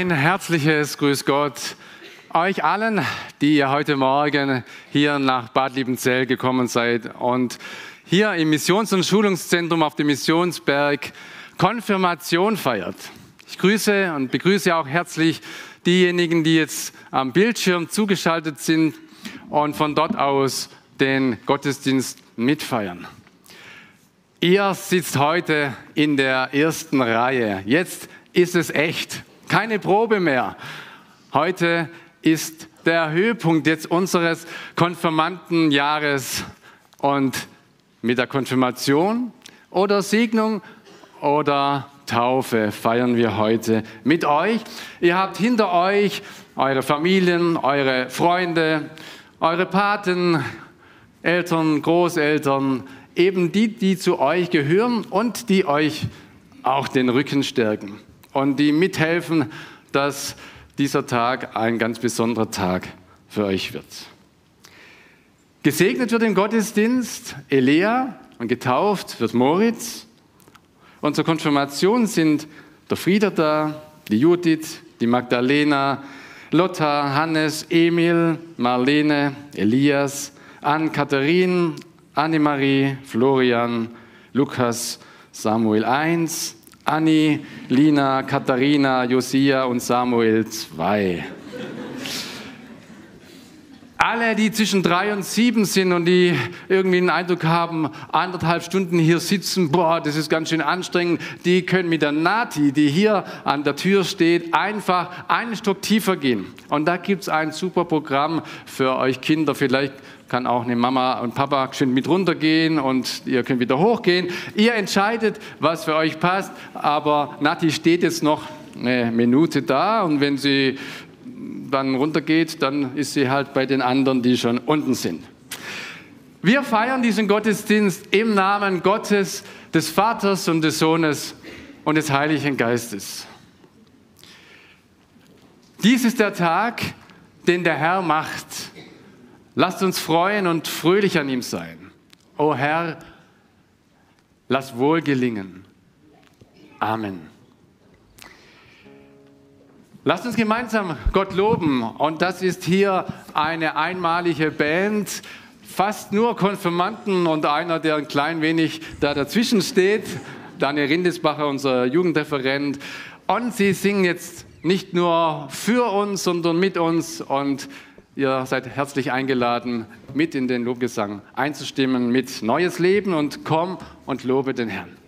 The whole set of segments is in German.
Ein herzliches Grüß Gott euch allen, die ihr heute Morgen hier nach Bad Liebenzell gekommen seid und hier im Missions- und Schulungszentrum auf dem Missionsberg Konfirmation feiert. Ich grüße und begrüße auch herzlich diejenigen, die jetzt am Bildschirm zugeschaltet sind und von dort aus den Gottesdienst mitfeiern. Ihr sitzt heute in der ersten Reihe. Jetzt ist es echt. Keine Probe mehr. Heute ist der Höhepunkt jetzt unseres Konfirmandenjahres und mit der Konfirmation oder Segnung oder Taufe feiern wir heute mit euch. Ihr habt hinter euch eure Familien, eure Freunde, eure Paten, Eltern, Großeltern, eben die, die zu euch gehören und die euch auch den Rücken stärken und die mithelfen, dass dieser Tag ein ganz besonderer Tag für euch wird. Gesegnet wird im Gottesdienst Elea und getauft wird Moritz. Und zur Konfirmation sind der Frieder da, die Judith, die Magdalena, Lotta, Hannes, Emil, Marlene, Elias, Ann-Katharin, Annemarie, Florian, Lukas, Samuel 1, Anni, Lina, Katharina, Josia und Samuel 2. Alle, die zwischen drei und sieben sind und die irgendwie einen Eindruck haben, anderthalb Stunden hier sitzen, boah, das ist ganz schön anstrengend, die können mit der Nati, die hier an der Tür steht, einfach einen Stock tiefer gehen. Und da gibt es ein super Programm für euch Kinder. Vielleicht kann auch eine Mama und Papa schön mit runtergehen und ihr könnt wieder hochgehen. Ihr entscheidet, was für euch passt, aber Nati steht jetzt noch eine Minute da und wenn sie dann runtergeht, dann ist sie halt bei den anderen, die schon unten sind. Wir feiern diesen Gottesdienst im Namen Gottes, des Vaters und des Sohnes und des Heiligen Geistes. Dies ist der Tag, den der Herr macht. Lasst uns freuen und fröhlich an ihm sein. O Herr, lass wohl gelingen. Amen. Lasst uns gemeinsam Gott loben. Und das ist hier eine einmalige Band. Fast nur Konfirmanden und einer, der ein klein wenig da dazwischen steht. Daniel Rindesbacher, unser Jugendreferent. Und sie singen jetzt nicht nur für uns, sondern mit uns. Und ihr seid herzlich eingeladen, mit in den Lobgesang einzustimmen mit Neues Leben und komm und lobe den Herrn.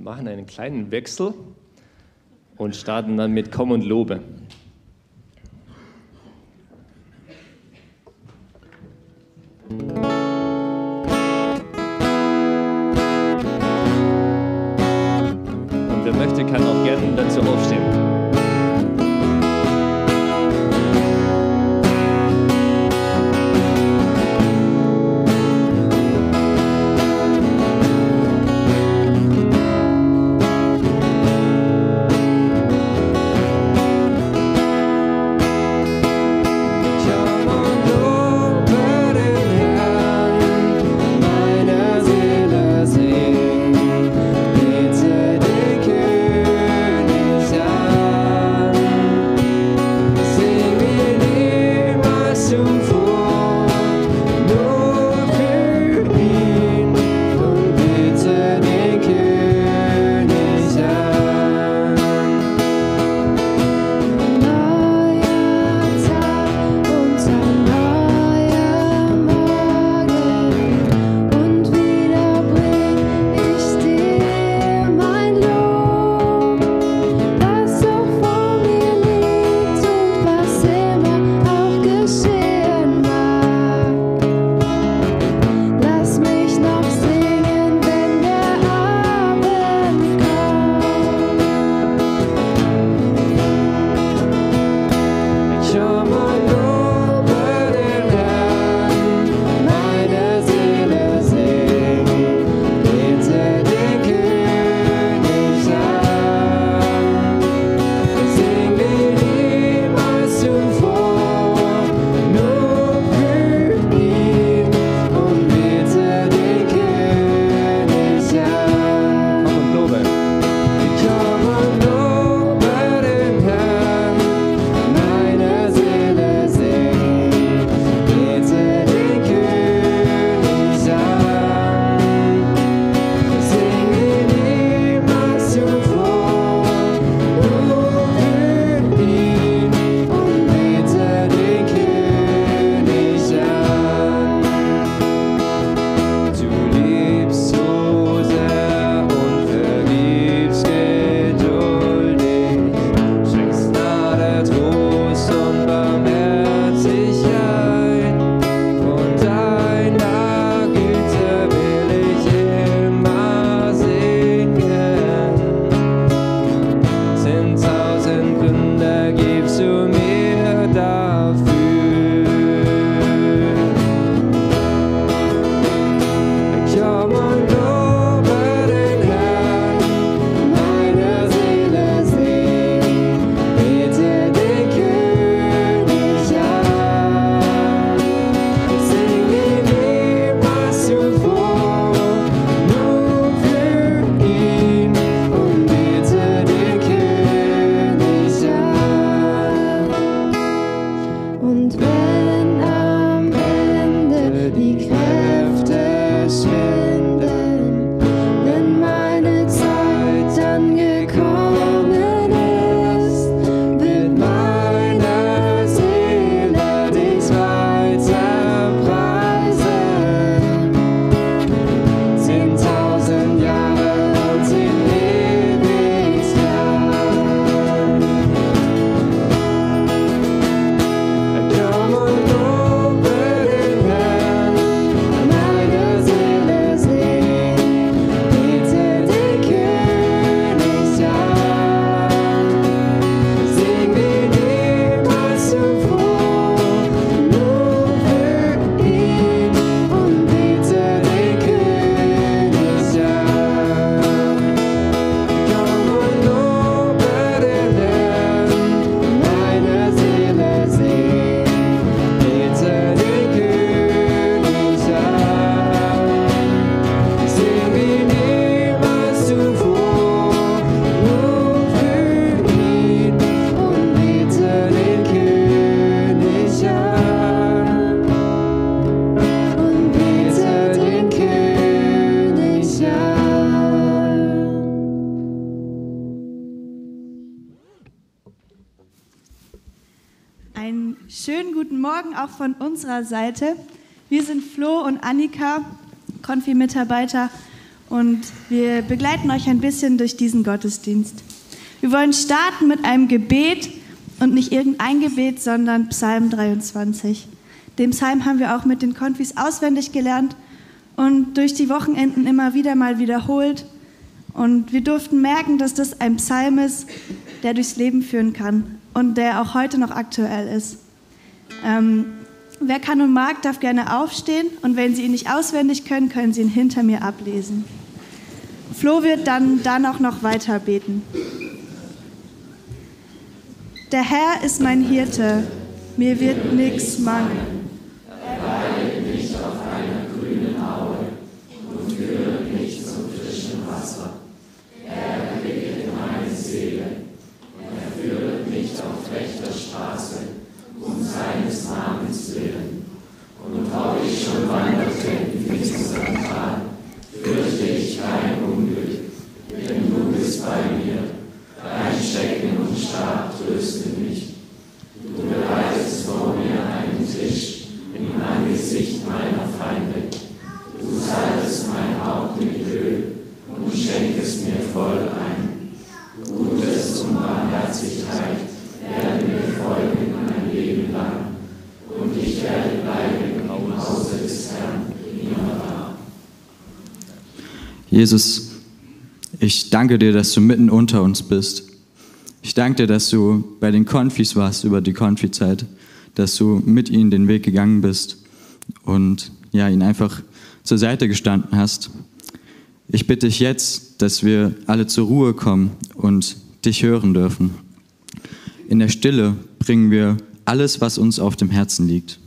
Machen einen kleinen Wechsel und starten dann mit Komm und Lobe. Unserer Seite. Wir sind Flo und Annika, Konfi-Mitarbeiter und wir begleiten euch ein bisschen durch diesen Gottesdienst. Wir wollen starten mit einem Gebet und nicht irgendein Gebet, sondern Psalm 23. Den Psalm haben wir auch mit den Konfis auswendig gelernt und durch die Wochenenden immer wieder mal wiederholt. Und wir durften merken, dass das ein Psalm ist, der durchs Leben führen kann und der auch heute noch aktuell ist. Ähm, wer kann und mag, darf gerne aufstehen und wenn Sie ihn nicht auswendig können, können Sie ihn hinter mir ablesen. Flo wird dann, dann auch noch weiter beten. Der Herr ist mein Hirte, mir wird nichts mangeln. Jesus, ich danke dir, dass du mitten unter uns bist. Ich danke dir, dass du bei den Konfis warst über die Konfizeit, dass du mit ihnen den Weg gegangen bist und ja, ihnen einfach zur Seite gestanden hast. Ich bitte dich jetzt, dass wir alle zur Ruhe kommen und dich hören dürfen. In der Stille bringen wir alles, was uns auf dem Herzen liegt.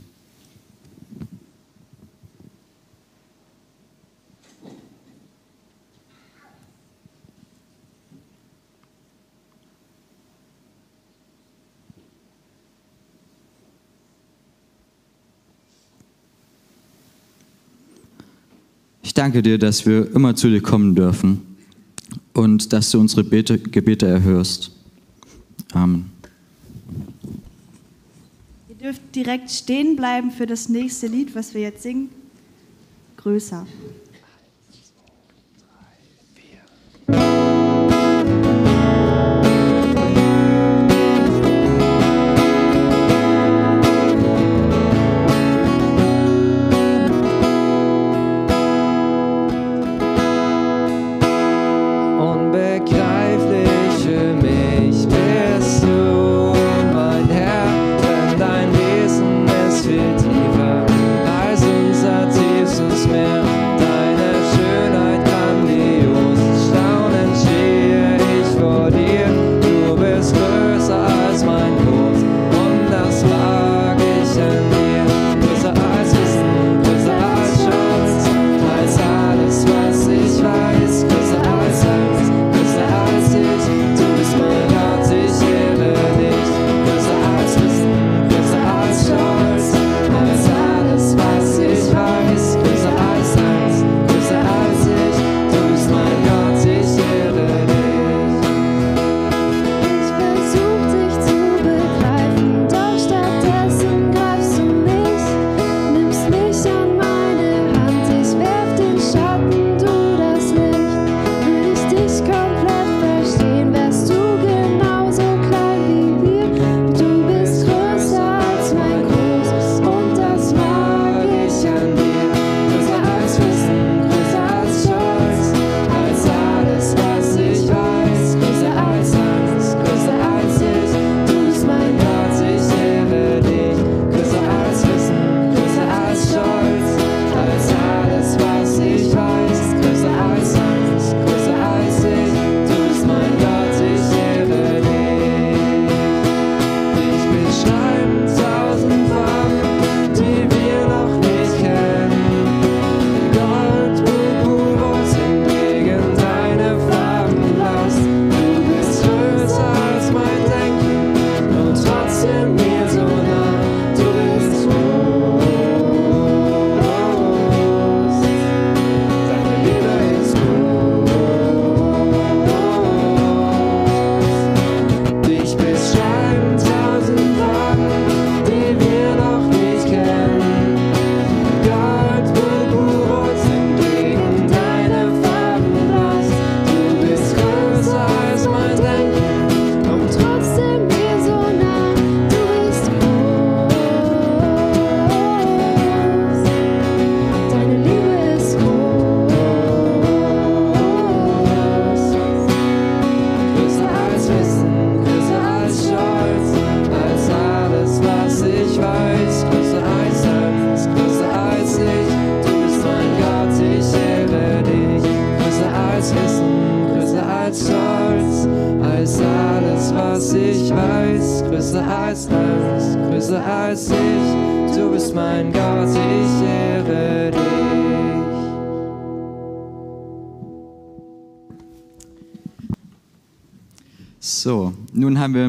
danke dir, dass wir immer zu dir kommen dürfen und dass du unsere Bete, Gebete erhörst. Amen. Ihr dürft direkt stehen bleiben für das nächste Lied, was wir jetzt singen. Größer.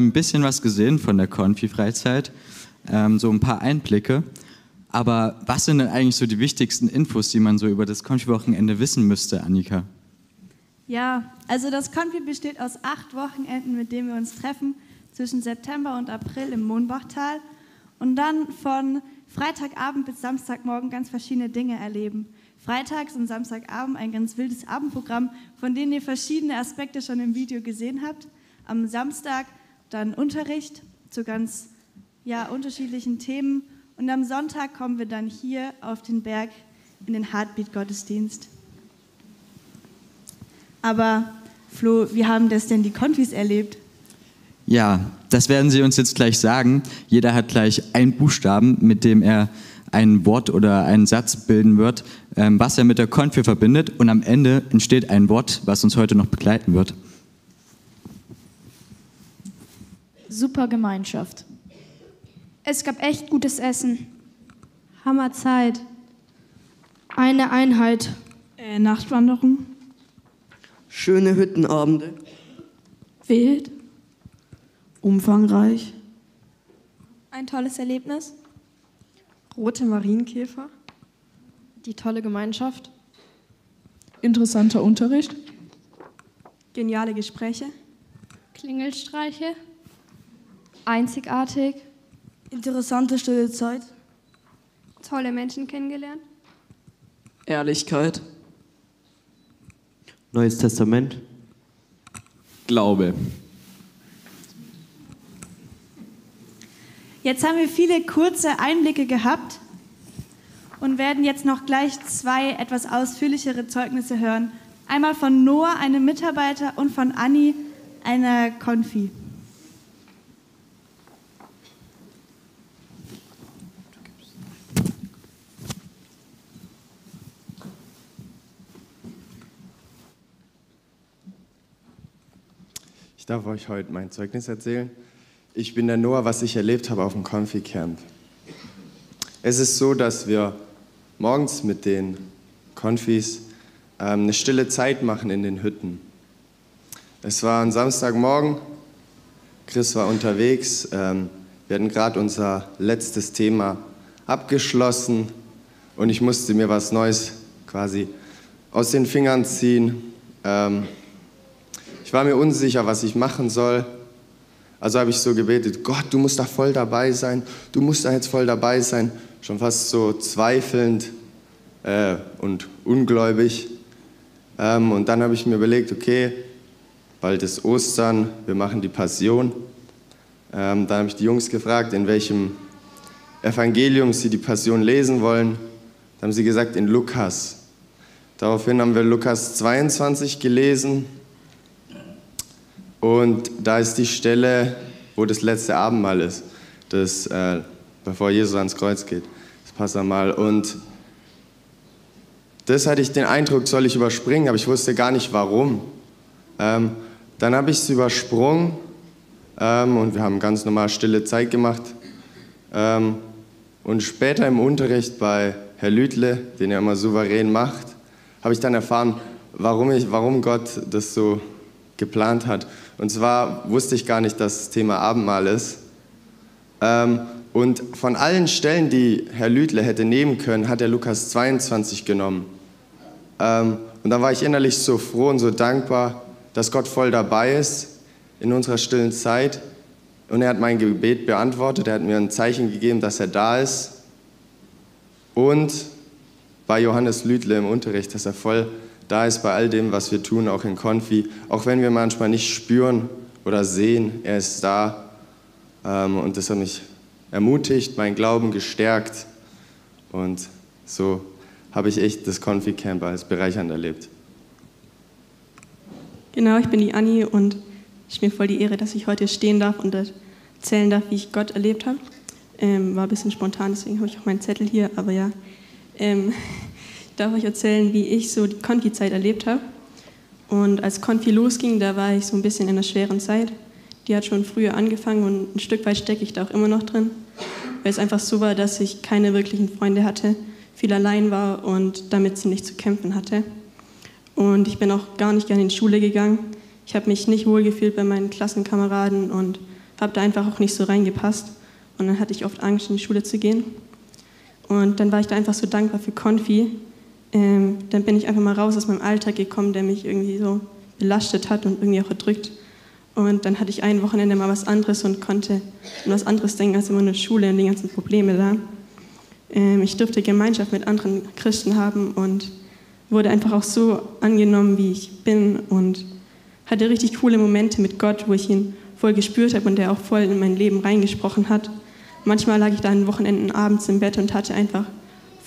Ein bisschen was gesehen von der Konfi-Freizeit, ähm, so ein paar Einblicke. Aber was sind denn eigentlich so die wichtigsten Infos, die man so über das Konfi-Wochenende wissen müsste, Annika? Ja, also das Konfi besteht aus acht Wochenenden, mit denen wir uns treffen, zwischen September und April im Mohnbachtal und dann von Freitagabend bis Samstagmorgen ganz verschiedene Dinge erleben. Freitags und Samstagabend ein ganz wildes Abendprogramm, von dem ihr verschiedene Aspekte schon im Video gesehen habt. Am Samstag dann Unterricht zu ganz ja, unterschiedlichen Themen und am Sonntag kommen wir dann hier auf den Berg in den Heartbeat-Gottesdienst. Aber Flo, wie haben das denn die Konfis erlebt? Ja, das werden Sie uns jetzt gleich sagen. Jeder hat gleich einen Buchstaben, mit dem er ein Wort oder einen Satz bilden wird, ähm, was er mit der Konfi verbindet. Und am Ende entsteht ein Wort, was uns heute noch begleiten wird. Super Gemeinschaft. Es gab echt gutes Essen. Hammerzeit. Eine Einheit. Äh, Nachtwanderung. Schöne Hüttenabende. Wild. Umfangreich. Ein tolles Erlebnis. Rote Marienkäfer. Die tolle Gemeinschaft. Interessanter Unterricht. Geniale Gespräche. Klingelstreiche. Einzigartig. Interessante stille Zeit. Tolle Menschen kennengelernt. Ehrlichkeit. Neues Testament. Glaube. Jetzt haben wir viele kurze Einblicke gehabt und werden jetzt noch gleich zwei etwas ausführlichere Zeugnisse hören. Einmal von Noah, einem Mitarbeiter, und von Anni, einer Konfi. Darf euch heute mein Zeugnis erzählen. Ich bin der Noah, was ich erlebt habe auf dem Konfi-Camp. Es ist so, dass wir morgens mit den Konfis ähm, eine stille Zeit machen in den Hütten. Es war ein Samstagmorgen, Chris war unterwegs, ähm, wir hatten gerade unser letztes Thema abgeschlossen und ich musste mir was Neues quasi aus den Fingern ziehen. Ähm, ich war mir unsicher, was ich machen soll. Also habe ich so gebetet, Gott, du musst da voll dabei sein, du musst da jetzt voll dabei sein. Schon fast so zweifelnd äh, und ungläubig. Ähm, und dann habe ich mir überlegt, okay, bald ist Ostern, wir machen die Passion. Ähm, dann habe ich die Jungs gefragt, in welchem Evangelium sie die Passion lesen wollen. Da haben sie gesagt, in Lukas. Daraufhin haben wir Lukas 22 gelesen und da ist die Stelle, wo das letzte Abendmahl ist, das, äh, bevor Jesus ans Kreuz geht, das Passamal. Und das hatte ich den Eindruck, soll ich überspringen, aber ich wusste gar nicht warum. Ähm, dann habe ich es übersprungen ähm, und wir haben ganz normal stille Zeit gemacht. Ähm, und später im Unterricht bei Herr Lütle, den er immer souverän macht, habe ich dann erfahren, warum, ich, warum Gott das so geplant hat. Und zwar wusste ich gar nicht, dass das Thema Abendmahl ist. Ähm, und von allen Stellen, die Herr Lüdle hätte nehmen können, hat er Lukas 22 genommen. Ähm, und da war ich innerlich so froh und so dankbar, dass Gott voll dabei ist in unserer stillen Zeit. Und er hat mein Gebet beantwortet, er hat mir ein Zeichen gegeben, dass er da ist. Und bei Johannes Lüdle im Unterricht, dass er voll da ist bei all dem, was wir tun, auch in Konfi, auch wenn wir manchmal nicht spüren oder sehen, er ist da. Ähm, und das hat mich ermutigt, meinen Glauben gestärkt. Und so habe ich echt das Konfi-Camp als bereichernd erlebt. Genau, ich bin die Anni und es ist mir voll die Ehre, dass ich heute stehen darf und erzählen darf, wie ich Gott erlebt habe. Ähm, war ein bisschen spontan, deswegen habe ich auch meinen Zettel hier, aber ja. Ähm, darf euch erzählen, wie ich so die Konfi-Zeit erlebt habe. Und als Konfi losging, da war ich so ein bisschen in einer schweren Zeit. Die hat schon früher angefangen und ein Stück weit stecke ich da auch immer noch drin. weil es einfach so war, dass ich keine wirklichen Freunde hatte, viel allein war und damit ziemlich zu kämpfen hatte. Und ich bin auch gar nicht gerne in die Schule gegangen. Ich habe mich nicht wohlgefühlt bei meinen Klassenkameraden und habe da einfach auch nicht so reingepasst. Und dann hatte ich oft Angst, in die Schule zu gehen. Und dann war ich da einfach so dankbar für Konfi. Ähm, dann bin ich einfach mal raus aus meinem Alltag gekommen, der mich irgendwie so belastet hat und irgendwie auch erdrückt. Und dann hatte ich ein Wochenende mal was anderes und konnte an was anderes denken als immer nur Schule und die ganzen Probleme da. Ähm, ich durfte Gemeinschaft mit anderen Christen haben und wurde einfach auch so angenommen, wie ich bin und hatte richtig coole Momente mit Gott, wo ich ihn voll gespürt habe und der auch voll in mein Leben reingesprochen hat. Manchmal lag ich da an Wochenenden abends im Bett und hatte einfach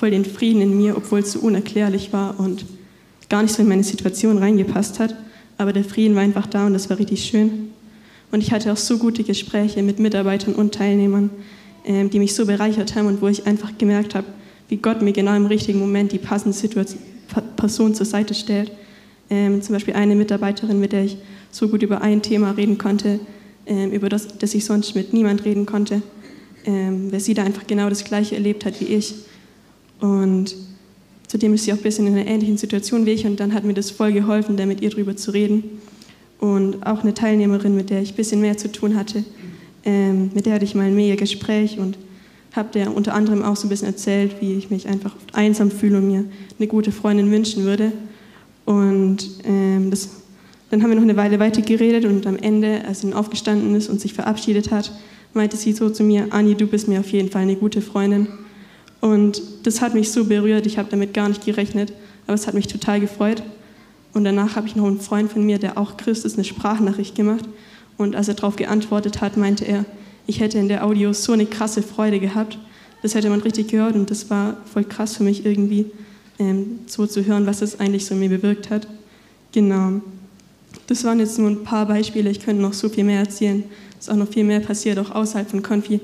voll den Frieden in mir, obwohl es so unerklärlich war und gar nicht so in meine Situation reingepasst hat. Aber der Frieden war einfach da und das war richtig schön. Und ich hatte auch so gute Gespräche mit Mitarbeitern und Teilnehmern, ähm, die mich so bereichert haben und wo ich einfach gemerkt habe, wie Gott mir genau im richtigen Moment die passende Situation, Person zur Seite stellt. Ähm, zum Beispiel eine Mitarbeiterin, mit der ich so gut über ein Thema reden konnte, ähm, über das, das ich sonst mit niemand reden konnte, weil sie da einfach genau das Gleiche erlebt hat wie ich. Und zudem ist sie auch ein bisschen in einer ähnlichen Situation wie ich und dann hat mir das voll geholfen, da mit ihr drüber zu reden. Und auch eine Teilnehmerin, mit der ich ein bisschen mehr zu tun hatte, ähm, mit der hatte ich mal ein mega Gespräch und habe der unter anderem auch so ein bisschen erzählt, wie ich mich einfach einsam fühle und mir eine gute Freundin wünschen würde. Und ähm, das, dann haben wir noch eine Weile weiter geredet und am Ende, als sie dann aufgestanden ist und sich verabschiedet hat, meinte sie so zu mir, Anni, du bist mir auf jeden Fall eine gute Freundin. Und das hat mich so berührt, ich habe damit gar nicht gerechnet, aber es hat mich total gefreut. Und danach habe ich noch einen Freund von mir, der auch Christ ist, eine Sprachnachricht gemacht. Und als er darauf geantwortet hat, meinte er, ich hätte in der Audio so eine krasse Freude gehabt. Das hätte man richtig gehört und das war voll krass für mich irgendwie, ähm, so zu hören, was es eigentlich so in mir bewirkt hat. Genau. Das waren jetzt nur ein paar Beispiele. Ich könnte noch so viel mehr erzählen. Es ist auch noch viel mehr passiert, auch außerhalb von Konfi.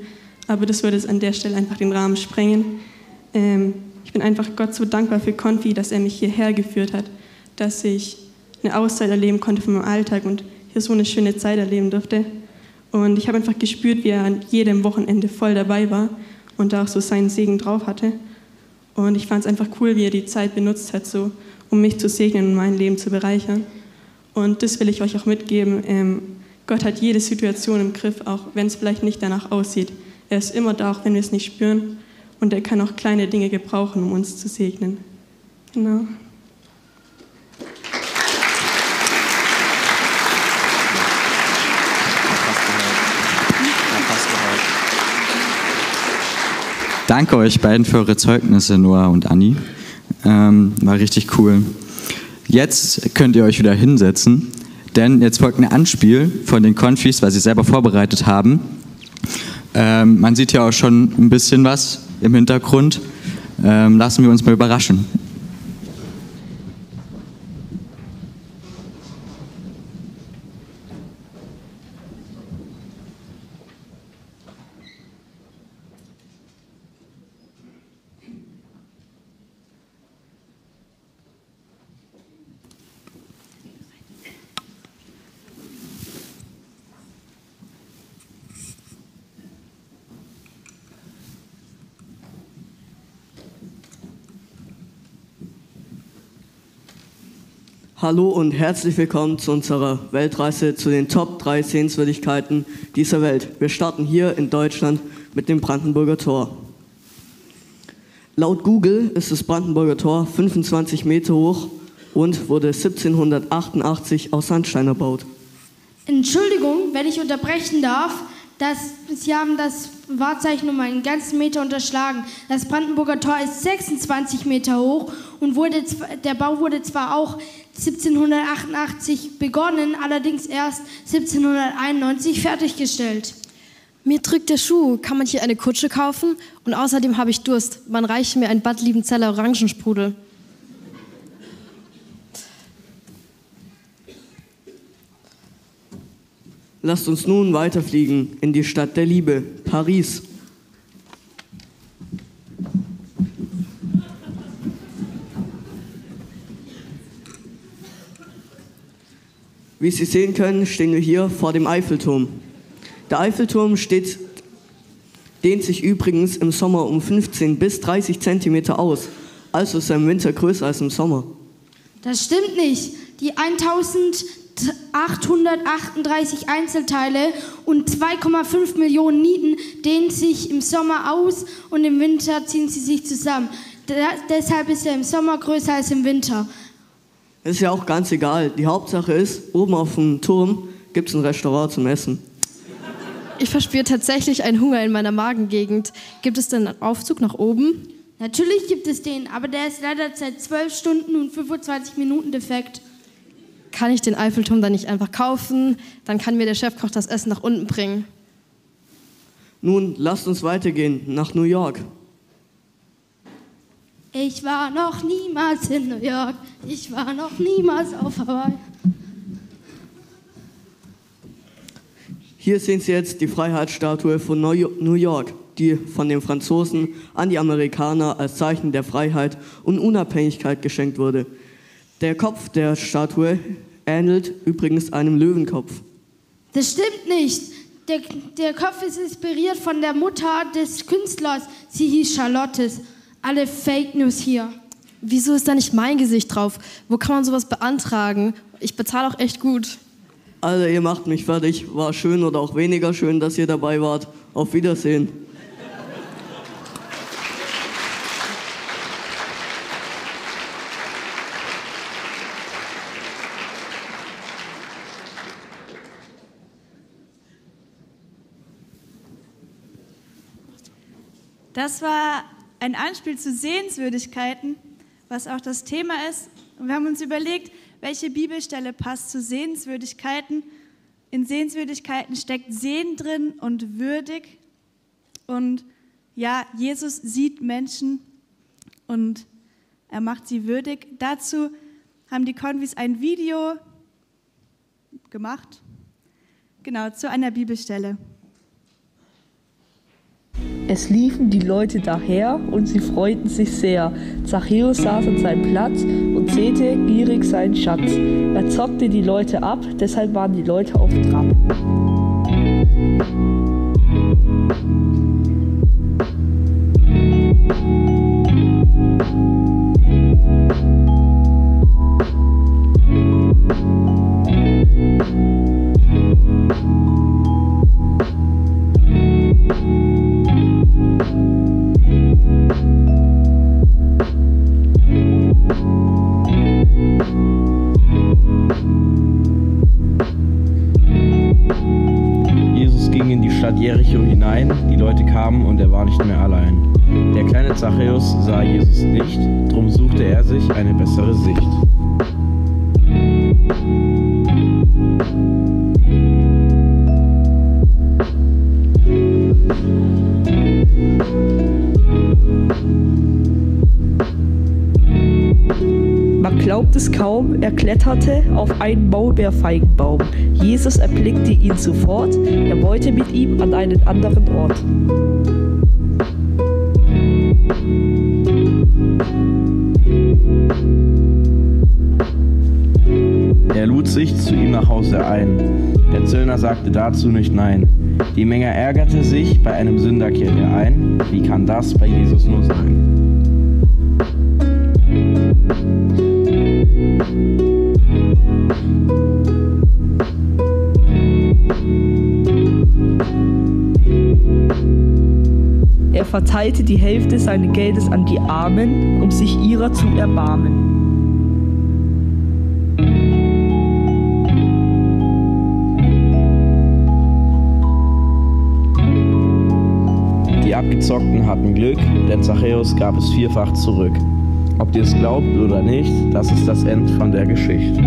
Aber das würde es an der Stelle einfach den Rahmen sprengen. Ähm, ich bin einfach Gott so dankbar für Konfi, dass er mich hierher geführt hat, dass ich eine Auszeit erleben konnte von meinem Alltag und hier so eine schöne Zeit erleben durfte. Und ich habe einfach gespürt, wie er an jedem Wochenende voll dabei war und da auch so seinen Segen drauf hatte. Und ich fand es einfach cool, wie er die Zeit benutzt hat, so, um mich zu segnen und mein Leben zu bereichern. Und das will ich euch auch mitgeben. Ähm, Gott hat jede Situation im Griff, auch wenn es vielleicht nicht danach aussieht. Er ist immer da, auch wenn wir es nicht spüren. Und er kann auch kleine Dinge gebrauchen, um uns zu segnen. Genau. Danke euch beiden für eure Zeugnisse, Noah und Anni. Ähm, war richtig cool. Jetzt könnt ihr euch wieder hinsetzen, denn jetzt folgt ein Anspiel von den Konfis, weil sie selber vorbereitet haben. Ähm, man sieht ja auch schon ein bisschen was im Hintergrund. Ähm, lassen wir uns mal überraschen. Hallo und herzlich willkommen zu unserer Weltreise zu den Top 3 Sehenswürdigkeiten dieser Welt. Wir starten hier in Deutschland mit dem Brandenburger Tor. Laut Google ist das Brandenburger Tor 25 Meter hoch und wurde 1788 aus Sandstein erbaut. Entschuldigung, wenn ich unterbrechen darf. Das, Sie haben das Wahrzeichen um einen ganzen Meter unterschlagen. Das Brandenburger Tor ist 26 Meter hoch und wurde, der Bau wurde zwar auch 1788 begonnen, allerdings erst 1791 fertiggestellt. Mir drückt der Schuh. Kann man hier eine Kutsche kaufen? Und außerdem habe ich Durst. Man reicht mir ein Bad Liebenzeller Orangensprudel. Lasst uns nun weiterfliegen in die Stadt der Liebe, Paris. Wie Sie sehen können, stehen wir hier vor dem Eiffelturm. Der Eiffelturm steht dehnt sich übrigens im Sommer um 15 bis 30 Zentimeter aus. Also ist er im Winter größer als im Sommer. Das stimmt nicht. Die 1838 Einzelteile und 2,5 Millionen Nieten dehnen sich im Sommer aus und im Winter ziehen sie sich zusammen. Da, deshalb ist er im Sommer größer als im Winter. Ist ja auch ganz egal. Die Hauptsache ist, oben auf dem Turm gibt es ein Restaurant zum Essen. Ich verspüre tatsächlich einen Hunger in meiner Magengegend. Gibt es denn einen Aufzug nach oben? Natürlich gibt es den, aber der ist leider seit 12 Stunden und 25 Minuten defekt. Kann ich den Eiffelturm dann nicht einfach kaufen? Dann kann mir der Chefkoch das Essen nach unten bringen. Nun, lasst uns weitergehen nach New York. Ich war noch niemals in New York. Ich war noch niemals auf Hawaii. Hier sehen Sie jetzt die Freiheitsstatue von New York, die von den Franzosen an die Amerikaner als Zeichen der Freiheit und Unabhängigkeit geschenkt wurde. Der Kopf der Statue ähnelt übrigens einem Löwenkopf. Das stimmt nicht. Der, der Kopf ist inspiriert von der Mutter des Künstlers. Sie hieß Charlottes. Alle Fake News hier. Wieso ist da nicht mein Gesicht drauf? Wo kann man sowas beantragen? Ich bezahle auch echt gut. Also ihr macht mich fertig. War schön oder auch weniger schön, dass ihr dabei wart. Auf Wiedersehen. Das war ein Anspiel zu Sehenswürdigkeiten, was auch das Thema ist. Und wir haben uns überlegt, welche Bibelstelle passt zu Sehenswürdigkeiten. In Sehenswürdigkeiten steckt Sehen drin und würdig. Und ja, Jesus sieht Menschen und er macht sie würdig. Dazu haben die Convis ein Video gemacht, genau, zu einer Bibelstelle. Es liefen die Leute daher und sie freuten sich sehr. Zachäus saß an seinem Platz und zählte gierig seinen Schatz. Er zockte die Leute ab, deshalb waren die Leute auf Trab. Jericho hinein, die Leute kamen und er war nicht mehr allein. Der kleine Zachäus sah Jesus nicht, drum suchte er sich eine bessere Sicht. Man glaubt es kaum, er kletterte auf einen Maulbeerfeigenbaum. Jesus erblickte ihn sofort, er wollte mit ihm an einen anderen Ort. Er lud sich zu ihm nach Hause ein. Der Zöllner sagte dazu nicht nein. Die Menge ärgerte sich, bei einem Sünder kehrt er ein. Wie kann das bei Jesus nur sein? Er verteilte die Hälfte seines Geldes an die Armen, um sich ihrer zu erbarmen. Die Abgezockten hatten Glück, denn Zachäus gab es vierfach zurück. Ob ihr es glaubt oder nicht, das ist das Ende von der Geschichte.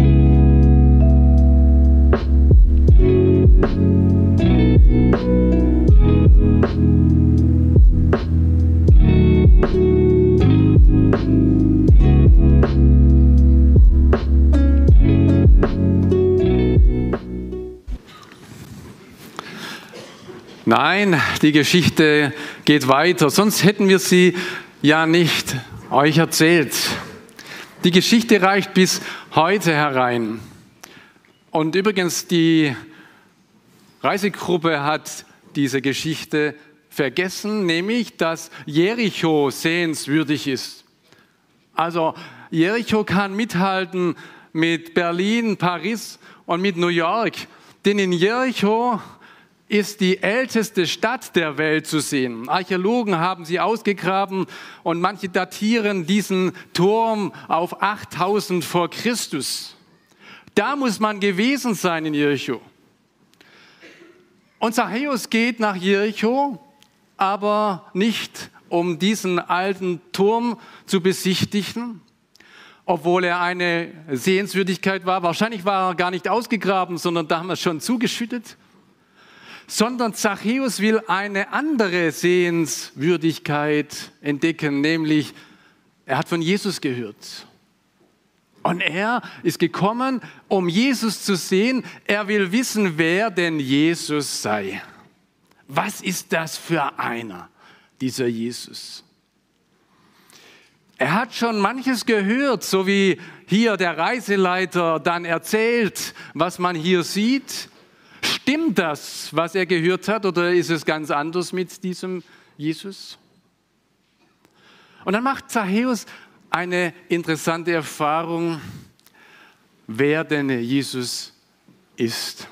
Nein, die Geschichte geht weiter, sonst hätten wir sie ja nicht euch erzählt. Die Geschichte reicht bis heute herein. Und übrigens, die Reisegruppe hat diese Geschichte vergessen, nämlich dass Jericho sehenswürdig ist. Also Jericho kann mithalten mit Berlin, Paris und mit New York. Denn in Jericho ist die älteste Stadt der Welt zu sehen. Archäologen haben sie ausgegraben und manche datieren diesen Turm auf 8000 vor Christus. Da muss man gewesen sein in Jericho. Und Zachäus geht nach Jericho, aber nicht um diesen alten Turm zu besichtigen, obwohl er eine Sehenswürdigkeit war. Wahrscheinlich war er gar nicht ausgegraben, sondern damals schon zugeschüttet. Sondern Zachäus will eine andere Sehenswürdigkeit entdecken, nämlich er hat von Jesus gehört. Und er ist gekommen, um Jesus zu sehen. Er will wissen, wer denn Jesus sei. Was ist das für einer, dieser Jesus? Er hat schon manches gehört, so wie hier der Reiseleiter dann erzählt, was man hier sieht. Stimmt das, was er gehört hat, oder ist es ganz anders mit diesem Jesus? Und dann macht Zachäus eine interessante Erfahrung, wer denn Jesus ist.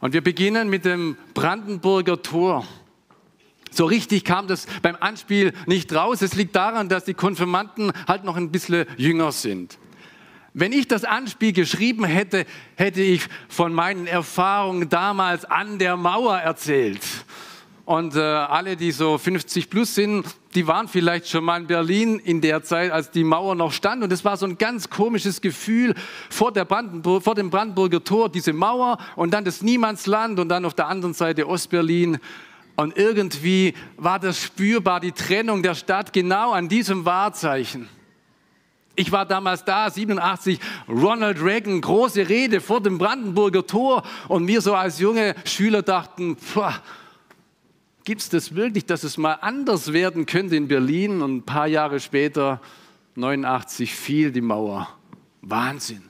Und wir beginnen mit dem Brandenburger Tor. So richtig kam das beim Anspiel nicht raus. Es liegt daran, dass die Konfirmanden halt noch ein bisschen jünger sind. Wenn ich das Anspiel geschrieben hätte, hätte ich von meinen Erfahrungen damals an der Mauer erzählt. Und äh, alle, die so 50 plus sind, die waren vielleicht schon mal in Berlin in der Zeit, als die Mauer noch stand. Und es war so ein ganz komisches Gefühl vor, Brandenburg, vor dem Brandenburger Tor, diese Mauer und dann das Niemandsland und dann auf der anderen Seite Ostberlin. Und irgendwie war das spürbar, die Trennung der Stadt genau an diesem Wahrzeichen. Ich war damals da, 87, Ronald Reagan, große Rede vor dem Brandenburger Tor und wir so als junge Schüler dachten, gibt es das wirklich, dass es mal anders werden könnte in Berlin? Und ein paar Jahre später, 89, fiel die Mauer. Wahnsinn.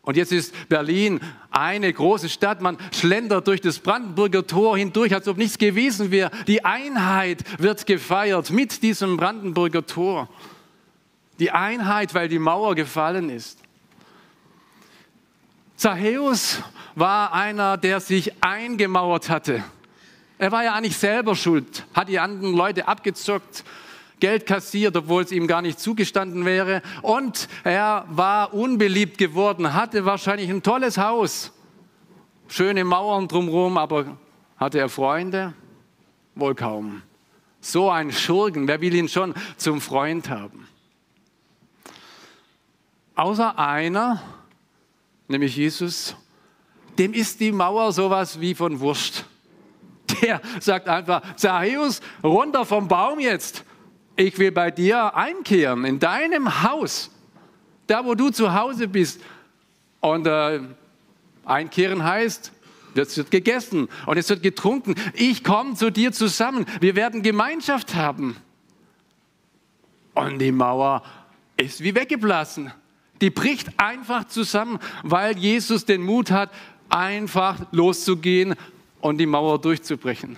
Und jetzt ist Berlin eine große Stadt. Man schlendert durch das Brandenburger Tor hindurch, als ob nichts gewesen wäre. Die Einheit wird gefeiert mit diesem Brandenburger Tor. Die Einheit, weil die Mauer gefallen ist. Zachäus war einer, der sich eingemauert hatte. Er war ja eigentlich selber schuld, hat die anderen Leute abgezockt, Geld kassiert, obwohl es ihm gar nicht zugestanden wäre. Und er war unbeliebt geworden, hatte wahrscheinlich ein tolles Haus, schöne Mauern drumherum, aber hatte er Freunde? Wohl kaum. So ein Schurken, wer will ihn schon zum Freund haben? Außer einer, nämlich Jesus, dem ist die Mauer sowas wie von Wurst. Der sagt einfach, Zachäus, runter vom Baum jetzt. Ich will bei dir einkehren, in deinem Haus, da wo du zu Hause bist. Und äh, einkehren heißt, es wird gegessen und es wird getrunken. Ich komme zu dir zusammen. Wir werden Gemeinschaft haben. Und die Mauer ist wie weggeblasen. Die bricht einfach zusammen, weil Jesus den Mut hat, einfach loszugehen und die Mauer durchzubrechen.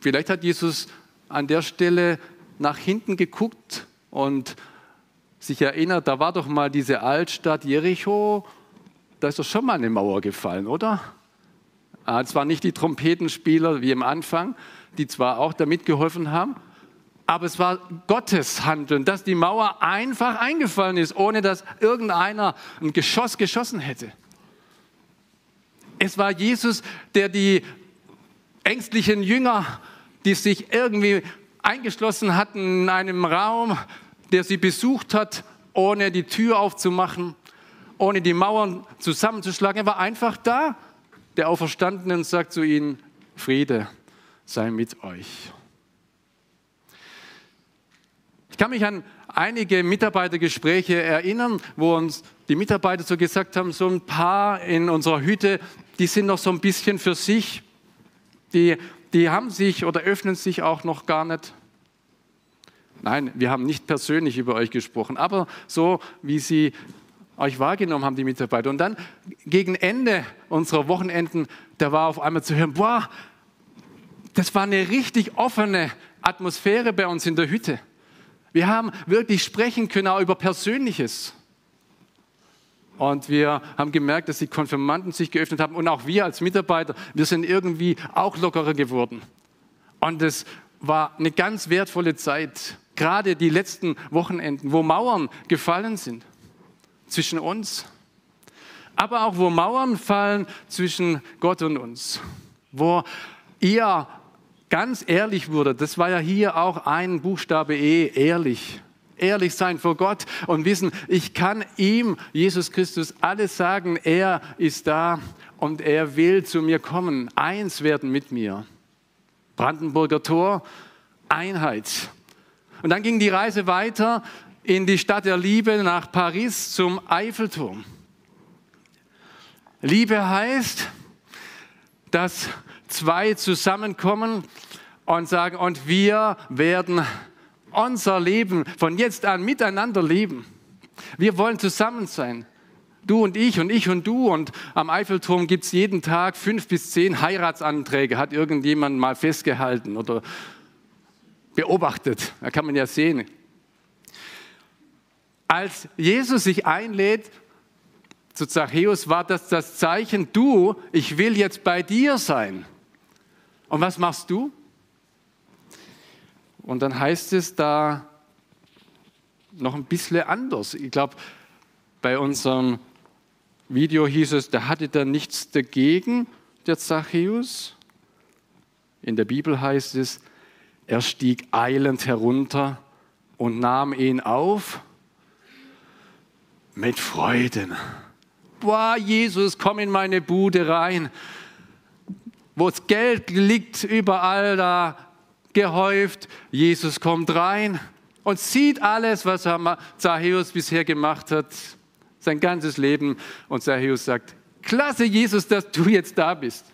Vielleicht hat Jesus an der Stelle nach hinten geguckt und sich erinnert, da war doch mal diese Altstadt Jericho, da ist doch schon mal eine Mauer gefallen, oder? Ah, zwar nicht die Trompetenspieler wie am Anfang, die zwar auch da mitgeholfen haben, aber es war Gottes Handeln, dass die Mauer einfach eingefallen ist, ohne dass irgendeiner ein Geschoss geschossen hätte. Es war Jesus, der die ängstlichen Jünger, die sich irgendwie eingeschlossen hatten in einem Raum, der sie besucht hat, ohne die Tür aufzumachen, ohne die Mauern zusammenzuschlagen. Er war einfach da, der Auferstandene, sagt zu ihnen, Friede sei mit euch. Ich kann mich an einige Mitarbeitergespräche erinnern, wo uns die Mitarbeiter so gesagt haben, so ein paar in unserer Hütte, die sind noch so ein bisschen für sich, die, die haben sich oder öffnen sich auch noch gar nicht. Nein, wir haben nicht persönlich über euch gesprochen, aber so wie sie euch wahrgenommen haben, die Mitarbeiter. Und dann gegen Ende unserer Wochenenden da war auf einmal zu hören, boah, das war eine richtig offene Atmosphäre bei uns in der Hütte. Wir haben wirklich sprechen können auch über Persönliches. Und wir haben gemerkt, dass die Konfirmanden sich geöffnet haben und auch wir als Mitarbeiter, wir sind irgendwie auch lockerer geworden. Und es war eine ganz wertvolle Zeit, gerade die letzten Wochenenden, wo Mauern gefallen sind zwischen uns, aber auch wo Mauern fallen zwischen Gott und uns, wo ihr ganz ehrlich wurde. Das war ja hier auch ein Buchstabe E, ehrlich. Ehrlich sein vor Gott und wissen, ich kann ihm, Jesus Christus, alles sagen. Er ist da und er will zu mir kommen, eins werden mit mir. Brandenburger Tor, Einheit. Und dann ging die Reise weiter in die Stadt der Liebe nach Paris zum Eiffelturm. Liebe heißt, dass zwei zusammenkommen und sagen, und wir werden unser Leben von jetzt an miteinander leben. Wir wollen zusammen sein. Du und ich und ich und du. Und am Eiffelturm gibt es jeden Tag fünf bis zehn Heiratsanträge, hat irgendjemand mal festgehalten oder beobachtet. Da kann man ja sehen. Als Jesus sich einlädt zu Zachäus, war das das Zeichen, du, ich will jetzt bei dir sein. Und was machst du? Und dann heißt es da noch ein bisschen anders. Ich glaube, bei unserem Video hieß es, da hatte da nichts dagegen, der Zachäus. In der Bibel heißt es, er stieg eilend herunter und nahm ihn auf mit Freuden. Boah, Jesus, komm in meine Bude rein wo das Geld liegt, überall da gehäuft. Jesus kommt rein und sieht alles, was Zachäus bisher gemacht hat, sein ganzes Leben. Und Zachäus sagt, klasse Jesus, dass du jetzt da bist.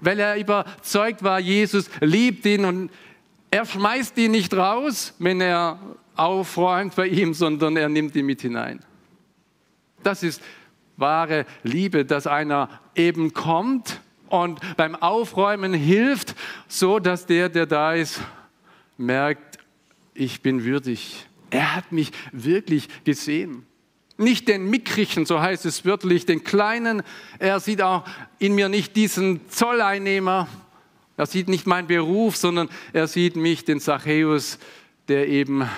Weil er überzeugt war, Jesus liebt ihn und er schmeißt ihn nicht raus, wenn er aufräumt bei ihm, sondern er nimmt ihn mit hinein. Das ist wahre Liebe, dass einer eben kommt und beim Aufräumen hilft, so dass der, der da ist, merkt, ich bin würdig. Er hat mich wirklich gesehen. Nicht den mickrigen, so heißt es wörtlich, den kleinen. Er sieht auch in mir nicht diesen Zolleinnehmer. Er sieht nicht meinen Beruf, sondern er sieht mich, den Zachäus, der eben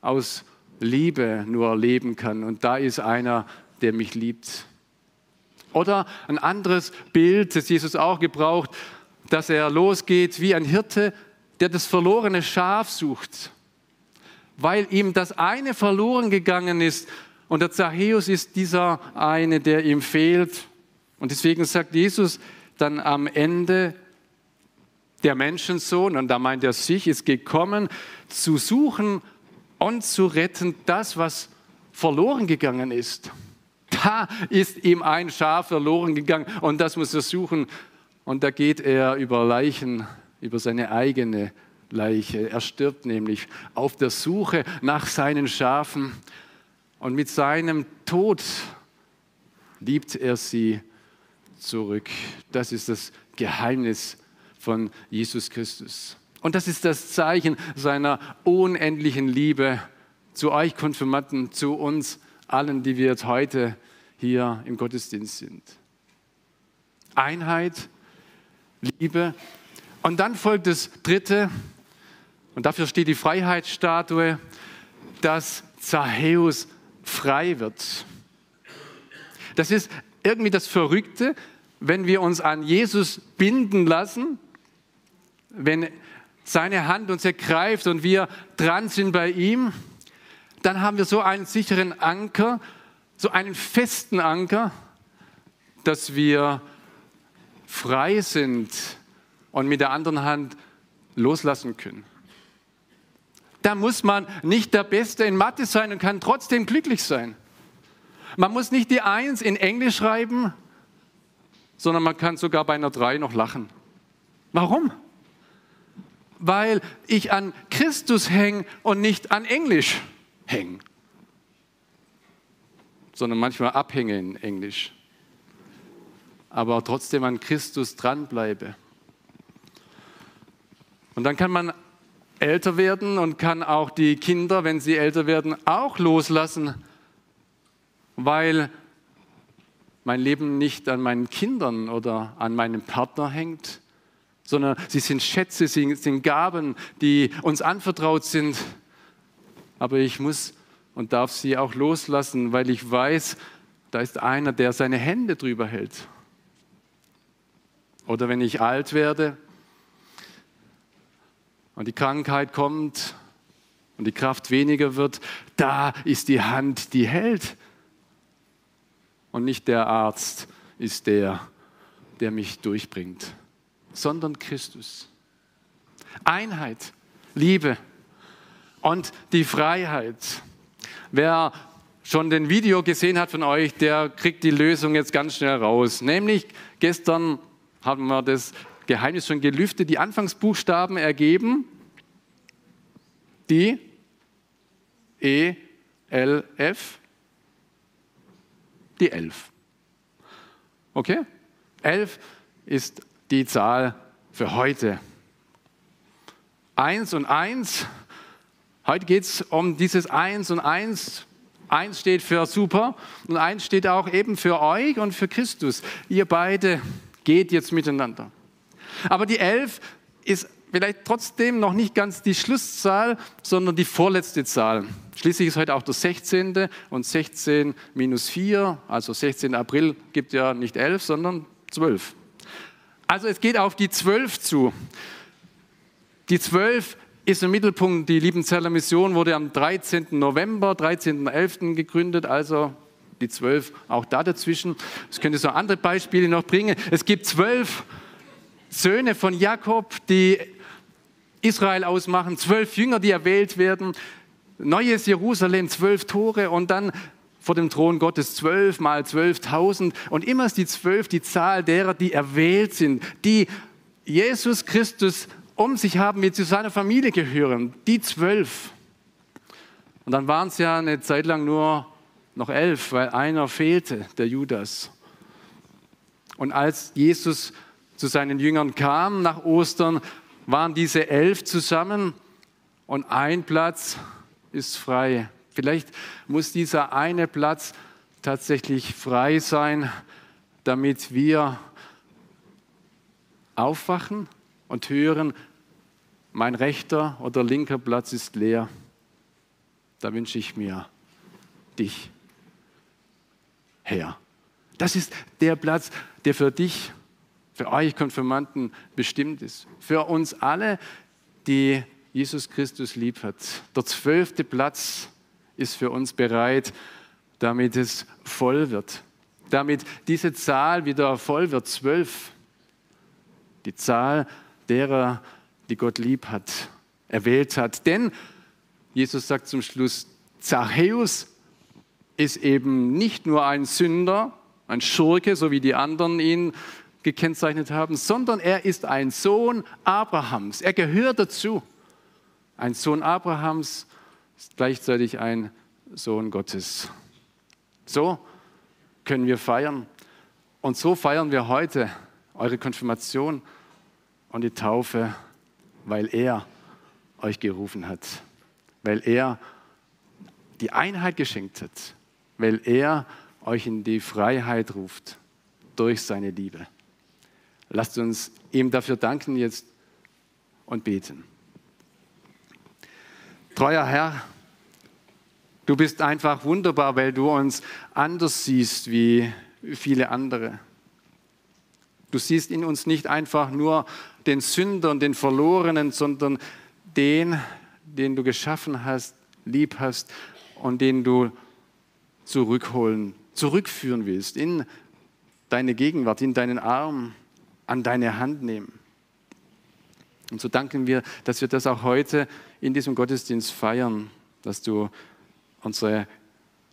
aus Liebe nur leben kann. Und da ist einer, der mich liebt. Oder ein anderes Bild, das Jesus auch gebraucht, dass er losgeht wie ein Hirte, der das verlorene Schaf sucht, weil ihm das eine verloren gegangen ist. Und der Zachäus ist dieser eine, der ihm fehlt. Und deswegen sagt Jesus dann am Ende, der Menschensohn, und da meint er sich, ist gekommen, zu suchen und zu retten das, was verloren gegangen ist. Da ist ihm ein Schaf verloren gegangen und das muss er suchen. Und da geht er über Leichen, über seine eigene Leiche. Er stirbt nämlich auf der Suche nach seinen Schafen. Und mit seinem Tod liebt er sie zurück. Das ist das Geheimnis von Jesus Christus. Und das ist das Zeichen seiner unendlichen Liebe zu euch Konfirmanten, zu uns allen, die wir jetzt heute hier im Gottesdienst sind. Einheit, Liebe. Und dann folgt das Dritte, und dafür steht die Freiheitsstatue, dass Zachäus frei wird. Das ist irgendwie das Verrückte, wenn wir uns an Jesus binden lassen, wenn seine Hand uns ergreift und wir dran sind bei ihm, dann haben wir so einen sicheren Anker, so einen festen Anker, dass wir frei sind und mit der anderen Hand loslassen können. Da muss man nicht der Beste in Mathe sein und kann trotzdem glücklich sein. Man muss nicht die Eins in Englisch schreiben, sondern man kann sogar bei einer Drei noch lachen. Warum? Weil ich an Christus hänge und nicht an Englisch hängen, sondern manchmal abhänge in Englisch. aber trotzdem an Christus dranbleibe. Und dann kann man älter werden und kann auch die Kinder, wenn sie älter werden, auch loslassen, weil mein Leben nicht an meinen Kindern oder an meinem Partner hängt, sondern sie sind Schätze, sie sind Gaben, die uns anvertraut sind. Aber ich muss und darf sie auch loslassen, weil ich weiß, da ist einer, der seine Hände drüber hält. Oder wenn ich alt werde und die Krankheit kommt und die Kraft weniger wird, da ist die Hand, die hält. Und nicht der Arzt ist der, der mich durchbringt, sondern Christus. Einheit, Liebe und die Freiheit. Wer schon den Video gesehen hat von euch, der kriegt die Lösung jetzt ganz schnell raus. Nämlich gestern haben wir das Geheimnis schon gelüftet, die Anfangsbuchstaben ergeben die E, L, F, die 11. Okay? 11 ist die Zahl für heute. 1 und 1 Heute geht es um dieses Eins und Eins. Eins steht für super und eins steht auch eben für euch und für Christus. Ihr beide geht jetzt miteinander. Aber die Elf ist vielleicht trotzdem noch nicht ganz die Schlusszahl, sondern die vorletzte Zahl. Schließlich ist heute auch der 16. und 16 minus 4, also 16. April gibt ja nicht 11, sondern 12. Also es geht auf die 12 zu. Die 12 ist im Mittelpunkt. Die Liebenzeller Mission wurde am 13. November, 13.11. gegründet, also die zwölf auch da dazwischen. Es könnte so andere Beispiele noch bringen. Es gibt zwölf Söhne von Jakob, die Israel ausmachen, zwölf Jünger, die erwählt werden, neues Jerusalem, zwölf Tore und dann vor dem Thron Gottes zwölf mal zwölftausend. Und immer ist die zwölf die Zahl derer, die erwählt sind, die Jesus Christus um sich haben, die zu seiner Familie gehören, die zwölf. Und dann waren es ja eine Zeit lang nur noch elf, weil einer fehlte, der Judas. Und als Jesus zu seinen Jüngern kam nach Ostern, waren diese elf zusammen und ein Platz ist frei. Vielleicht muss dieser eine Platz tatsächlich frei sein, damit wir aufwachen und hören, mein rechter oder linker Platz ist leer. Da wünsche ich mir dich, Herr. Das ist der Platz, der für dich, für euch Konfirmanden bestimmt ist. Für uns alle, die Jesus Christus lieb hat. Der zwölfte Platz ist für uns bereit, damit es voll wird. Damit diese Zahl wieder voll wird, zwölf. Die Zahl derer, die Gott lieb hat, erwählt hat. Denn Jesus sagt zum Schluss, Zachäus ist eben nicht nur ein Sünder, ein Schurke, so wie die anderen ihn gekennzeichnet haben, sondern er ist ein Sohn Abrahams. Er gehört dazu. Ein Sohn Abrahams ist gleichzeitig ein Sohn Gottes. So können wir feiern. Und so feiern wir heute eure Konfirmation und die Taufe, weil er euch gerufen hat, weil er die Einheit geschenkt hat, weil er euch in die Freiheit ruft durch seine Liebe. Lasst uns ihm dafür danken jetzt und beten. Treuer Herr, du bist einfach wunderbar, weil du uns anders siehst wie viele andere. Du siehst in uns nicht einfach nur den Sünder und den Verlorenen, sondern den, den du geschaffen hast, lieb hast und den du zurückholen, zurückführen willst in deine Gegenwart, in deinen Arm, an deine Hand nehmen. Und so danken wir, dass wir das auch heute in diesem Gottesdienst feiern, dass du unsere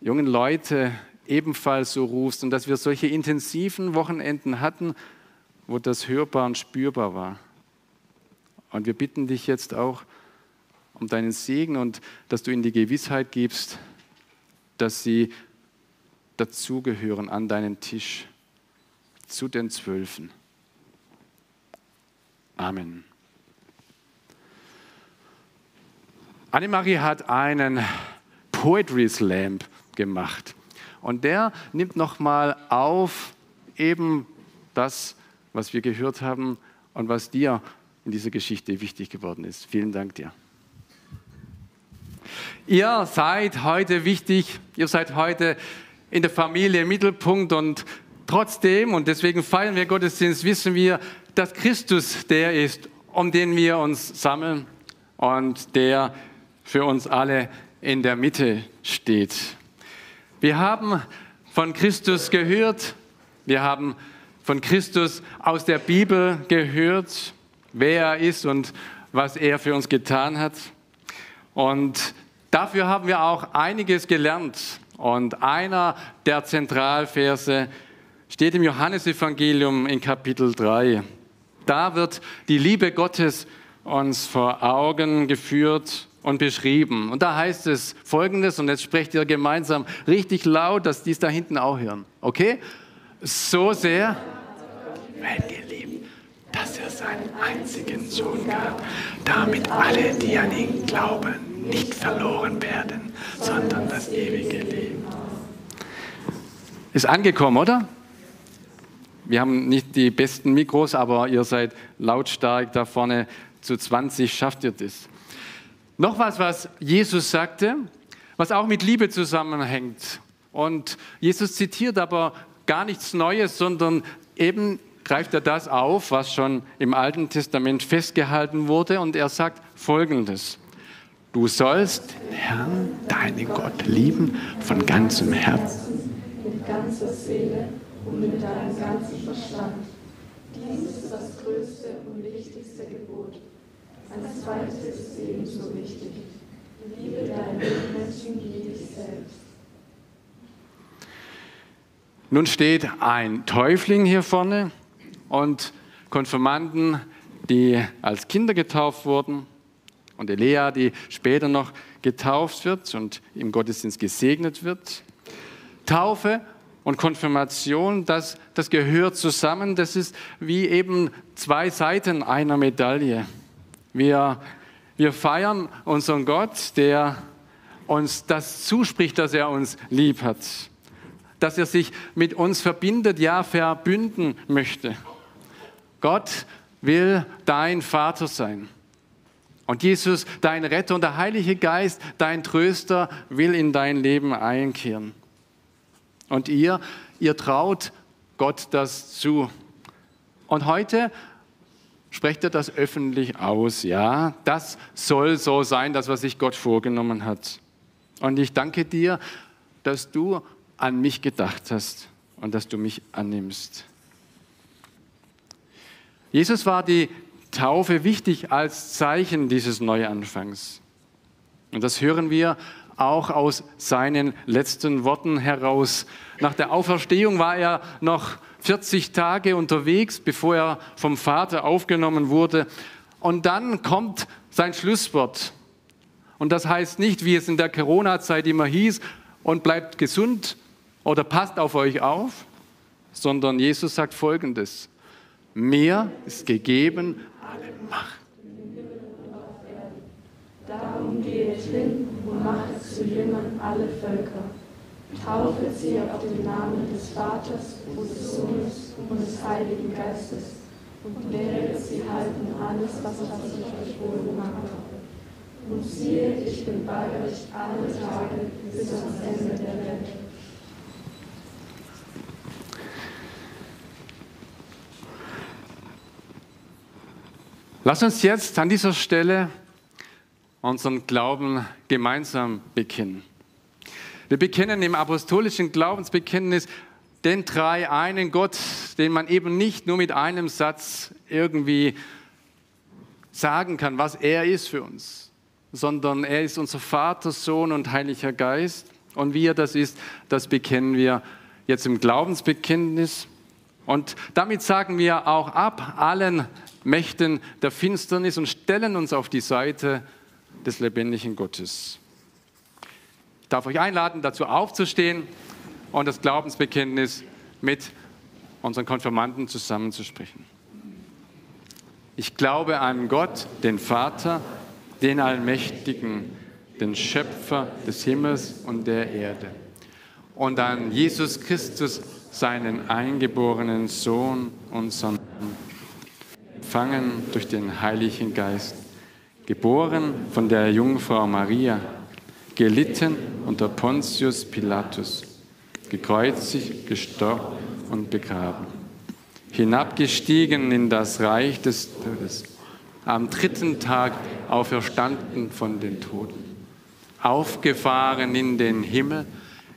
jungen Leute ebenfalls so rufst und dass wir solche intensiven Wochenenden hatten, wo das hörbar und spürbar war. Und wir bitten dich jetzt auch um deinen Segen und dass du ihnen die Gewissheit gibst, dass sie dazugehören an deinen Tisch. zu den Zwölfen. Amen. Annemarie hat einen Poetry Slam gemacht und der nimmt nochmal auf eben das, was wir gehört haben und was dir in dieser Geschichte wichtig geworden ist. Vielen Dank dir. Ihr seid heute wichtig, ihr seid heute in der Familie im Mittelpunkt und trotzdem, und deswegen feiern wir Gottesdienst, wissen wir, dass Christus der ist, um den wir uns sammeln und der für uns alle in der Mitte steht. Wir haben von Christus gehört, wir haben von Christus aus der Bibel gehört, wer er ist und was er für uns getan hat. Und dafür haben wir auch einiges gelernt. Und einer der Zentralverse steht im Johannesevangelium in Kapitel 3. Da wird die Liebe Gottes uns vor Augen geführt und beschrieben. Und da heißt es folgendes, und jetzt sprecht ihr gemeinsam richtig laut, dass die es da hinten auch hören. Okay? So sehr Welt geliebt, dass er seinen einzigen Sohn gab, damit alle, die an ihn glauben, nicht verloren werden, sondern das ewige Leben. Ist angekommen, oder? Wir haben nicht die besten Mikros, aber ihr seid lautstark da vorne. Zu 20 schafft ihr das. Noch was, was Jesus sagte, was auch mit Liebe zusammenhängt. Und Jesus zitiert aber gar nichts Neues, sondern eben greift er das auf, was schon im Alten Testament festgehalten wurde. Und er sagt Folgendes. Du sollst den Herrn, deinen Gott, lieben von ganzem Herzen, mit ganzer Seele und mit deinem ganzen Verstand. Dies ist das größte und wichtigste Gebot. Ein zweites ist ebenso wichtig. Liebe deinen Mitmenschen wie dich selbst. Nun steht ein Täufling hier vorne und Konfirmanden, die als Kinder getauft wurden und Elea, die später noch getauft wird und im Gottesdienst gesegnet wird. Taufe und Konfirmation, das, das gehört zusammen. Das ist wie eben zwei Seiten einer Medaille. Wir, wir feiern unseren Gott, der uns das zuspricht, dass er uns lieb hat, dass er sich mit uns verbindet, ja, verbünden möchte. Gott will dein Vater sein. Und Jesus, dein Retter und der Heilige Geist, dein Tröster, will in dein Leben einkehren. Und ihr, ihr traut Gott das zu. Und heute sprecht er das öffentlich aus. Ja, das soll so sein, das, was sich Gott vorgenommen hat. Und ich danke dir, dass du an mich gedacht hast und dass du mich annimmst. Jesus war die Taufe wichtig als Zeichen dieses Neuanfangs. Und das hören wir auch aus seinen letzten Worten heraus. Nach der Auferstehung war er noch 40 Tage unterwegs, bevor er vom Vater aufgenommen wurde. Und dann kommt sein Schlusswort. Und das heißt nicht, wie es in der Corona-Zeit immer hieß, und bleibt gesund oder passt auf euch auf, sondern Jesus sagt Folgendes. Mir ist gegeben alle Macht. Darum geht hin und macht zu Jüngern alle Völker. Taufe sie auf den Namen des Vaters und des Sohnes und des Heiligen Geistes und lehre sie halten alles, was ich euch gemacht habe. Und siehe, ich bin bei euch alle Tage bis ans Ende der Welt. Lass uns jetzt an dieser Stelle unseren Glauben gemeinsam bekennen. Wir bekennen im apostolischen Glaubensbekenntnis den drei einen Gott, den man eben nicht nur mit einem Satz irgendwie sagen kann, was er ist für uns, sondern er ist unser Vater, Sohn und Heiliger Geist. Und wie er das ist, das bekennen wir jetzt im Glaubensbekenntnis. Und damit sagen wir auch ab allen Mächten der Finsternis und stellen uns auf die Seite des lebendigen Gottes. Ich darf euch einladen, dazu aufzustehen und das Glaubensbekenntnis mit unseren Konfirmanden zusammenzusprechen. Ich glaube an Gott, den Vater, den Allmächtigen, den Schöpfer des Himmels und der Erde. Und an Jesus Christus, seinen eingeborenen Sohn, unseren empfangen durch den Heiligen Geist, geboren von der Jungfrau Maria, gelitten unter Pontius Pilatus, gekreuzigt, gestorben und begraben, hinabgestiegen in das Reich des Todes, am dritten Tag auferstanden von den Toten, aufgefahren in den Himmel,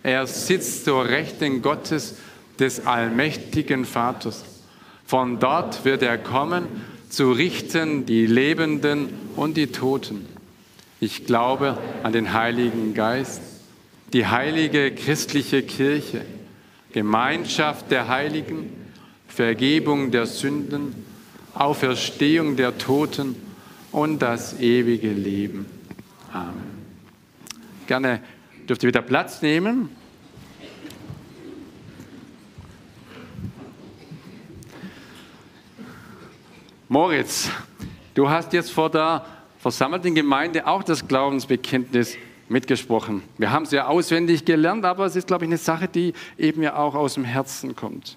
er sitzt zur Rechten Gottes des allmächtigen Vaters. Von dort wird er kommen, zu richten die Lebenden und die Toten. Ich glaube an den Heiligen Geist, die heilige christliche Kirche, Gemeinschaft der Heiligen, Vergebung der Sünden, Auferstehung der Toten und das ewige Leben. Amen. Gerne dürft ihr wieder Platz nehmen. Moritz, du hast jetzt vor der versammelten Gemeinde auch das Glaubensbekenntnis mitgesprochen. Wir haben es ja auswendig gelernt, aber es ist, glaube ich, eine Sache, die eben ja auch aus dem Herzen kommt.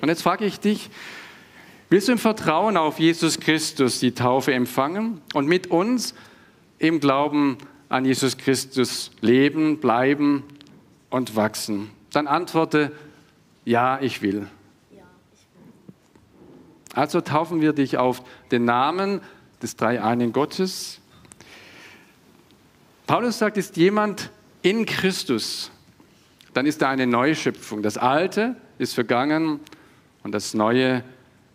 Und jetzt frage ich dich, willst du im Vertrauen auf Jesus Christus die Taufe empfangen und mit uns im Glauben an Jesus Christus leben, bleiben und wachsen? Dann antworte, ja, ich will. Also taufen wir dich auf den Namen des dreieinigen Gottes. Paulus sagt, ist jemand in Christus, dann ist da eine Neuschöpfung. Das Alte ist vergangen und das Neue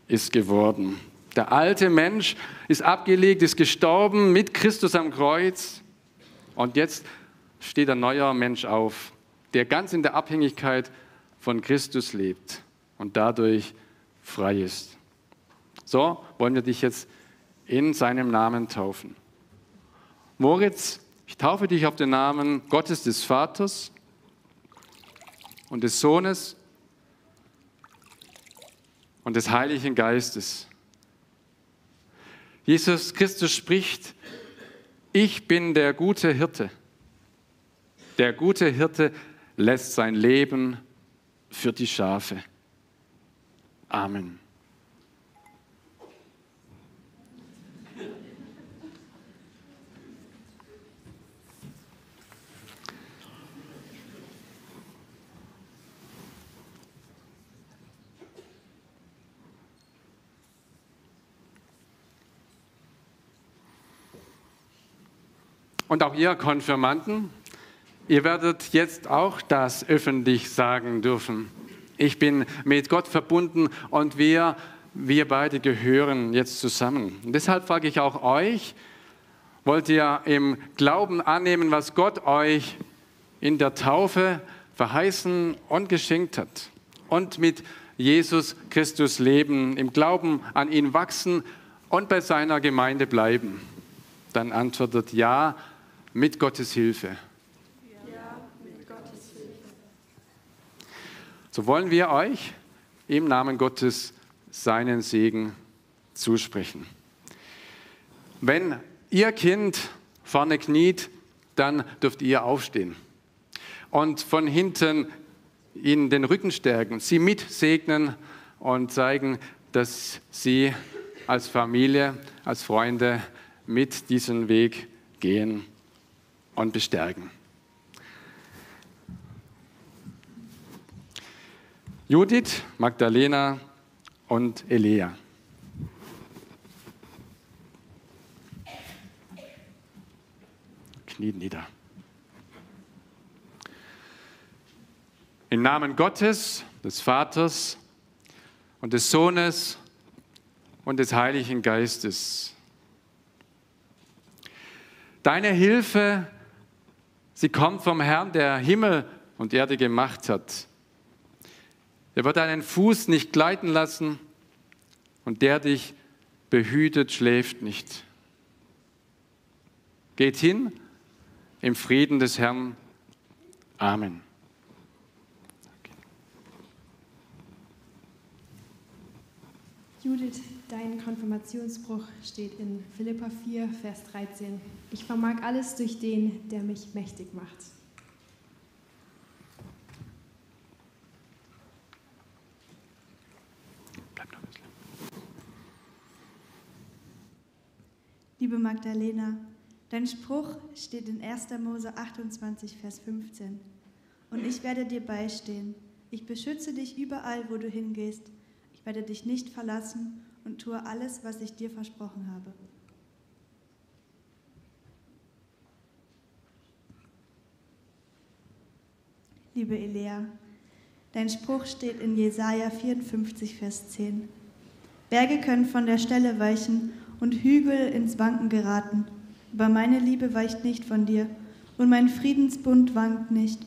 ist geworden. Der alte Mensch ist abgelegt, ist gestorben mit Christus am Kreuz und jetzt steht ein neuer Mensch auf, der ganz in der Abhängigkeit von Christus lebt und dadurch frei ist. So wollen wir dich jetzt in seinem Namen taufen. Moritz, ich taufe dich auf den Namen Gottes des Vaters und des Sohnes und des Heiligen Geistes. Jesus Christus spricht, ich bin der gute Hirte. Der gute Hirte lässt sein Leben für die Schafe. Amen. Und auch ihr Konfirmanden, ihr werdet jetzt auch das öffentlich sagen dürfen. Ich bin mit Gott verbunden und wir, wir beide gehören jetzt zusammen. Und deshalb frage ich auch euch, wollt ihr im Glauben annehmen, was Gott euch in der Taufe verheißen und geschenkt hat? Und mit Jesus Christus leben, im Glauben an ihn wachsen und bei seiner Gemeinde bleiben? Dann antwortet ja, mit Gottes Hilfe. Ja, mit Gottes Hilfe. So wollen wir euch im Namen Gottes seinen Segen zusprechen. Wenn ihr Kind vorne kniet, dann dürft ihr aufstehen und von hinten ihnen den Rücken stärken, sie mitsegnen und zeigen, dass sie als Familie, als Freunde mit diesem Weg gehen und bestärken. Judith, Magdalena und Elia. Kniet nieder. Im Namen Gottes, des Vaters und des Sohnes und des Heiligen Geistes. Deine Hilfe Sie kommt vom Herrn, der Himmel und Erde gemacht hat. Er wird deinen Fuß nicht gleiten lassen und der dich behütet, schläft nicht. Geht hin im Frieden des Herrn. Amen. Judith, dein Konfirmationsspruch steht in Philippa 4, Vers 13. Ich vermag alles durch den, der mich mächtig macht. Liebe Magdalena, dein Spruch steht in 1. Mose 28, Vers 15. Und ich werde dir beistehen. Ich beschütze dich überall, wo du hingehst. Ich werde dich nicht verlassen und tue alles, was ich dir versprochen habe. Liebe Elea, dein Spruch steht in Jesaja 54, Vers 10. Berge können von der Stelle weichen und Hügel ins Wanken geraten, aber meine Liebe weicht nicht von dir und mein Friedensbund wankt nicht.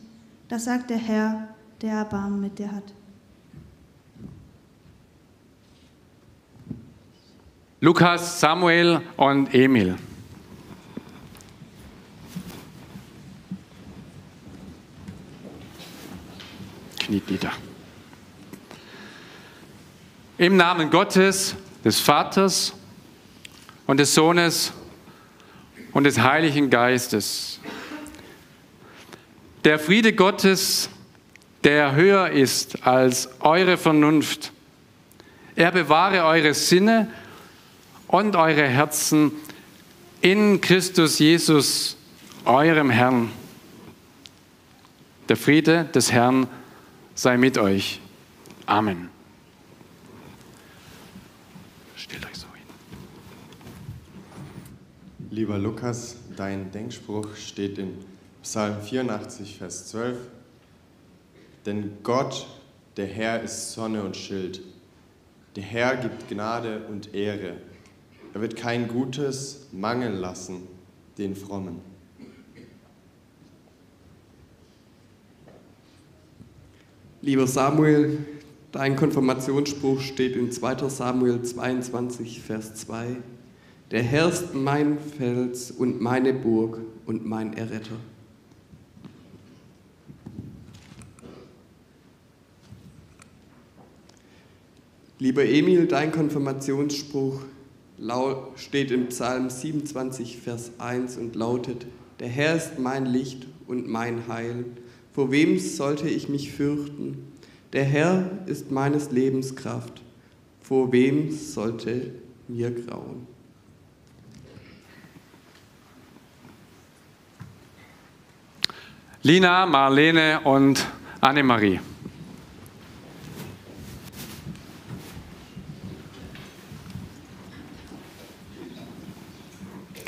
Das sagt der Herr, der Erbarmen mit dir hat. Lukas, Samuel und Emil. Kniet nieder. Im Namen Gottes, des Vaters und des Sohnes und des Heiligen Geistes. Der Friede Gottes, der höher ist als eure Vernunft, er bewahre eure Sinne und eure Herzen in Christus Jesus, eurem Herrn. Der Friede des Herrn sei mit euch. Amen. Stellt euch so hin. Lieber Lukas, dein Denkspruch steht in Psalm 84, Vers 12. Denn Gott, der Herr, ist Sonne und Schild. Der Herr gibt Gnade und Ehre. Er wird kein Gutes mangeln lassen, den Frommen. Lieber Samuel, dein Konfirmationsspruch steht in 2 Samuel 22, Vers 2. Der Herr ist mein Fels und meine Burg und mein Erretter. Lieber Emil, dein Konfirmationsspruch steht im Psalm 27, Vers 1 und lautet, der Herr ist mein Licht und mein Heil. Vor wem sollte ich mich fürchten? Der Herr ist meines Lebens Kraft. Vor wem sollte mir grauen? Lina, Marlene und Annemarie.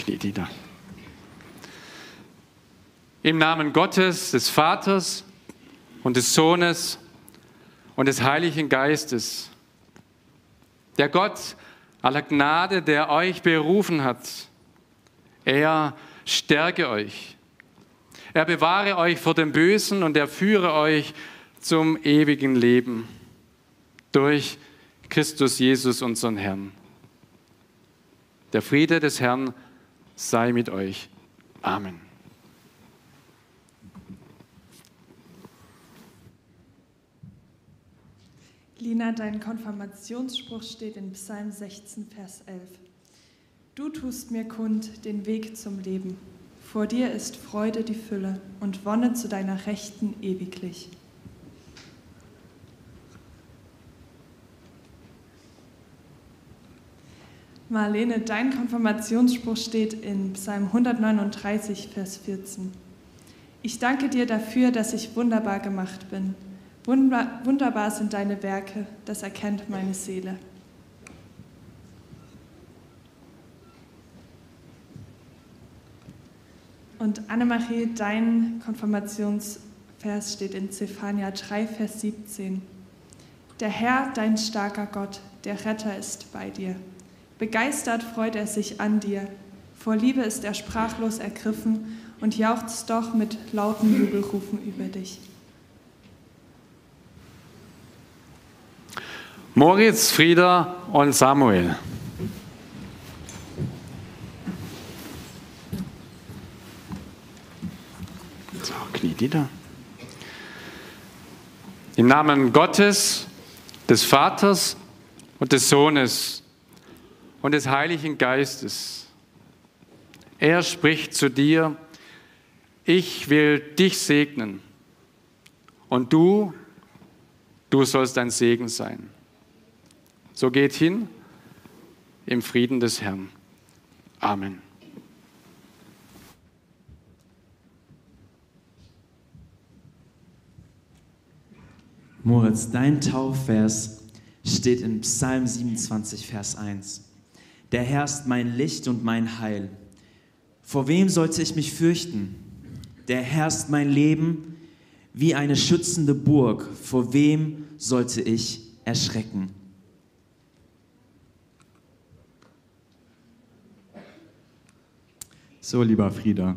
Kniet nieder. Im Namen Gottes, des Vaters und des Sohnes und des Heiligen Geistes, der Gott aller Gnade, der euch berufen hat, er stärke euch. Er bewahre euch vor dem Bösen und er führe euch zum ewigen Leben durch Christus Jesus, unseren Herrn. Der Friede des Herrn sei mit euch. Amen. Lina, dein Konfirmationsspruch steht in Psalm 16, Vers 11. Du tust mir kund den Weg zum Leben. Vor dir ist Freude die Fülle und Wonne zu deiner Rechten ewiglich. Marlene, dein Konfirmationsspruch steht in Psalm 139, Vers 14. Ich danke dir dafür, dass ich wunderbar gemacht bin. Wunderbar sind deine Werke, das erkennt meine Seele. Und Annemarie, dein Konfirmationsvers steht in Zephania 3, Vers 17. Der Herr, dein starker Gott, der Retter ist bei dir. Begeistert freut er sich an dir. Vor Liebe ist er sprachlos ergriffen und jauchzt doch mit lauten Jubelrufen über dich. Moritz, Frieda und Samuel. So, Knie nieder. Im Namen Gottes, des Vaters und des Sohnes und des Heiligen Geistes. Er spricht zu dir, ich will dich segnen und du, du sollst ein Segen sein. So geht hin im Frieden des Herrn. Amen. Moritz, dein Taufvers steht in Psalm 27, Vers 1. Der Herr ist mein Licht und mein Heil. Vor wem sollte ich mich fürchten? Der Herr ist mein Leben wie eine schützende Burg. Vor wem sollte ich erschrecken? So, lieber Frieda,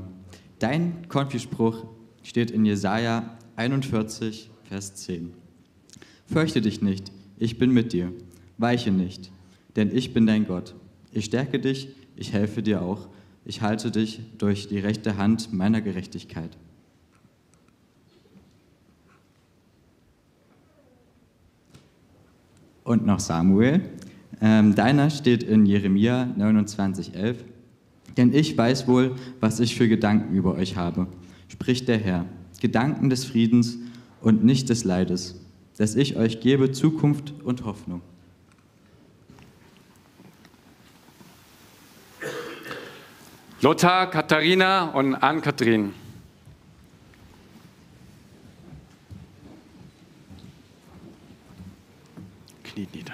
dein Konfispruch steht in Jesaja 41, Vers 10. Fürchte dich nicht, ich bin mit dir. Weiche nicht, denn ich bin dein Gott. Ich stärke dich, ich helfe dir auch. Ich halte dich durch die rechte Hand meiner Gerechtigkeit. Und noch Samuel. Ähm, deiner steht in Jeremia 29,11. Denn ich weiß wohl, was ich für Gedanken über euch habe, spricht der Herr. Gedanken des Friedens und nicht des Leides, dass ich euch gebe Zukunft und Hoffnung. Lothar, Katharina und Ann-Kathrin. Kniet nieder.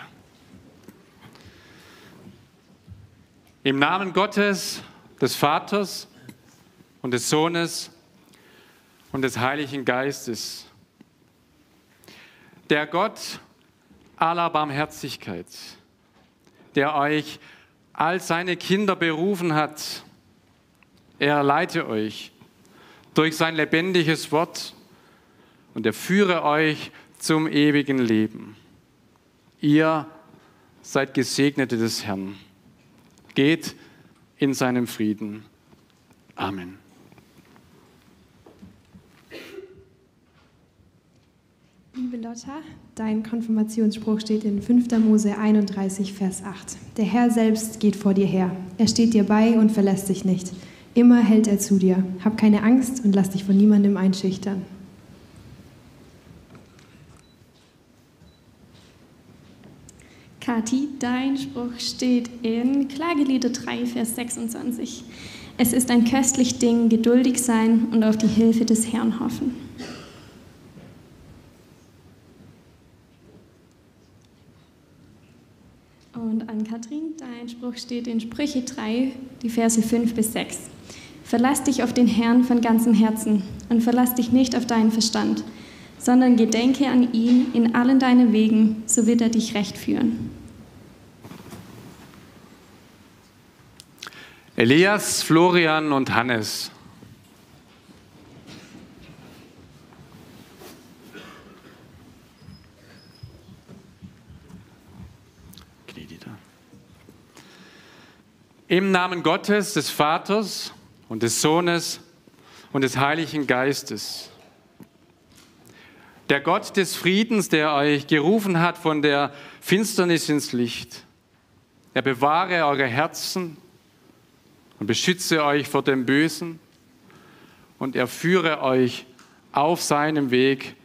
Im Namen Gottes, des Vaters und des Sohnes und des Heiligen Geistes, der Gott aller Barmherzigkeit, der euch als seine Kinder berufen hat, er leite euch durch sein lebendiges Wort und er führe euch zum ewigen Leben. Ihr seid Gesegnete des Herrn. Geht in seinem Frieden. Amen. Liebe Lotta, dein Konfirmationsspruch steht in 5. Mose 31, Vers 8. Der Herr selbst geht vor dir her. Er steht dir bei und verlässt dich nicht. Immer hält er zu dir. Hab keine Angst und lass dich von niemandem einschüchtern. Kathi, dein Spruch steht in Klagelieder 3, Vers 26. Es ist ein köstlich Ding, geduldig sein und auf die Hilfe des Herrn hoffen. Und an Kathrin, dein Spruch steht in Sprüche 3, die Verse 5 bis 6. Verlass dich auf den Herrn von ganzem Herzen und verlass dich nicht auf deinen Verstand, sondern gedenke an ihn in allen deinen Wegen, so wird er dich recht führen. Elias, Florian und Hannes. Im Namen Gottes, des Vaters und des Sohnes und des Heiligen Geistes. Der Gott des Friedens, der euch gerufen hat von der Finsternis ins Licht. Er bewahre eure Herzen und beschütze euch vor dem Bösen und er führe euch auf seinem Weg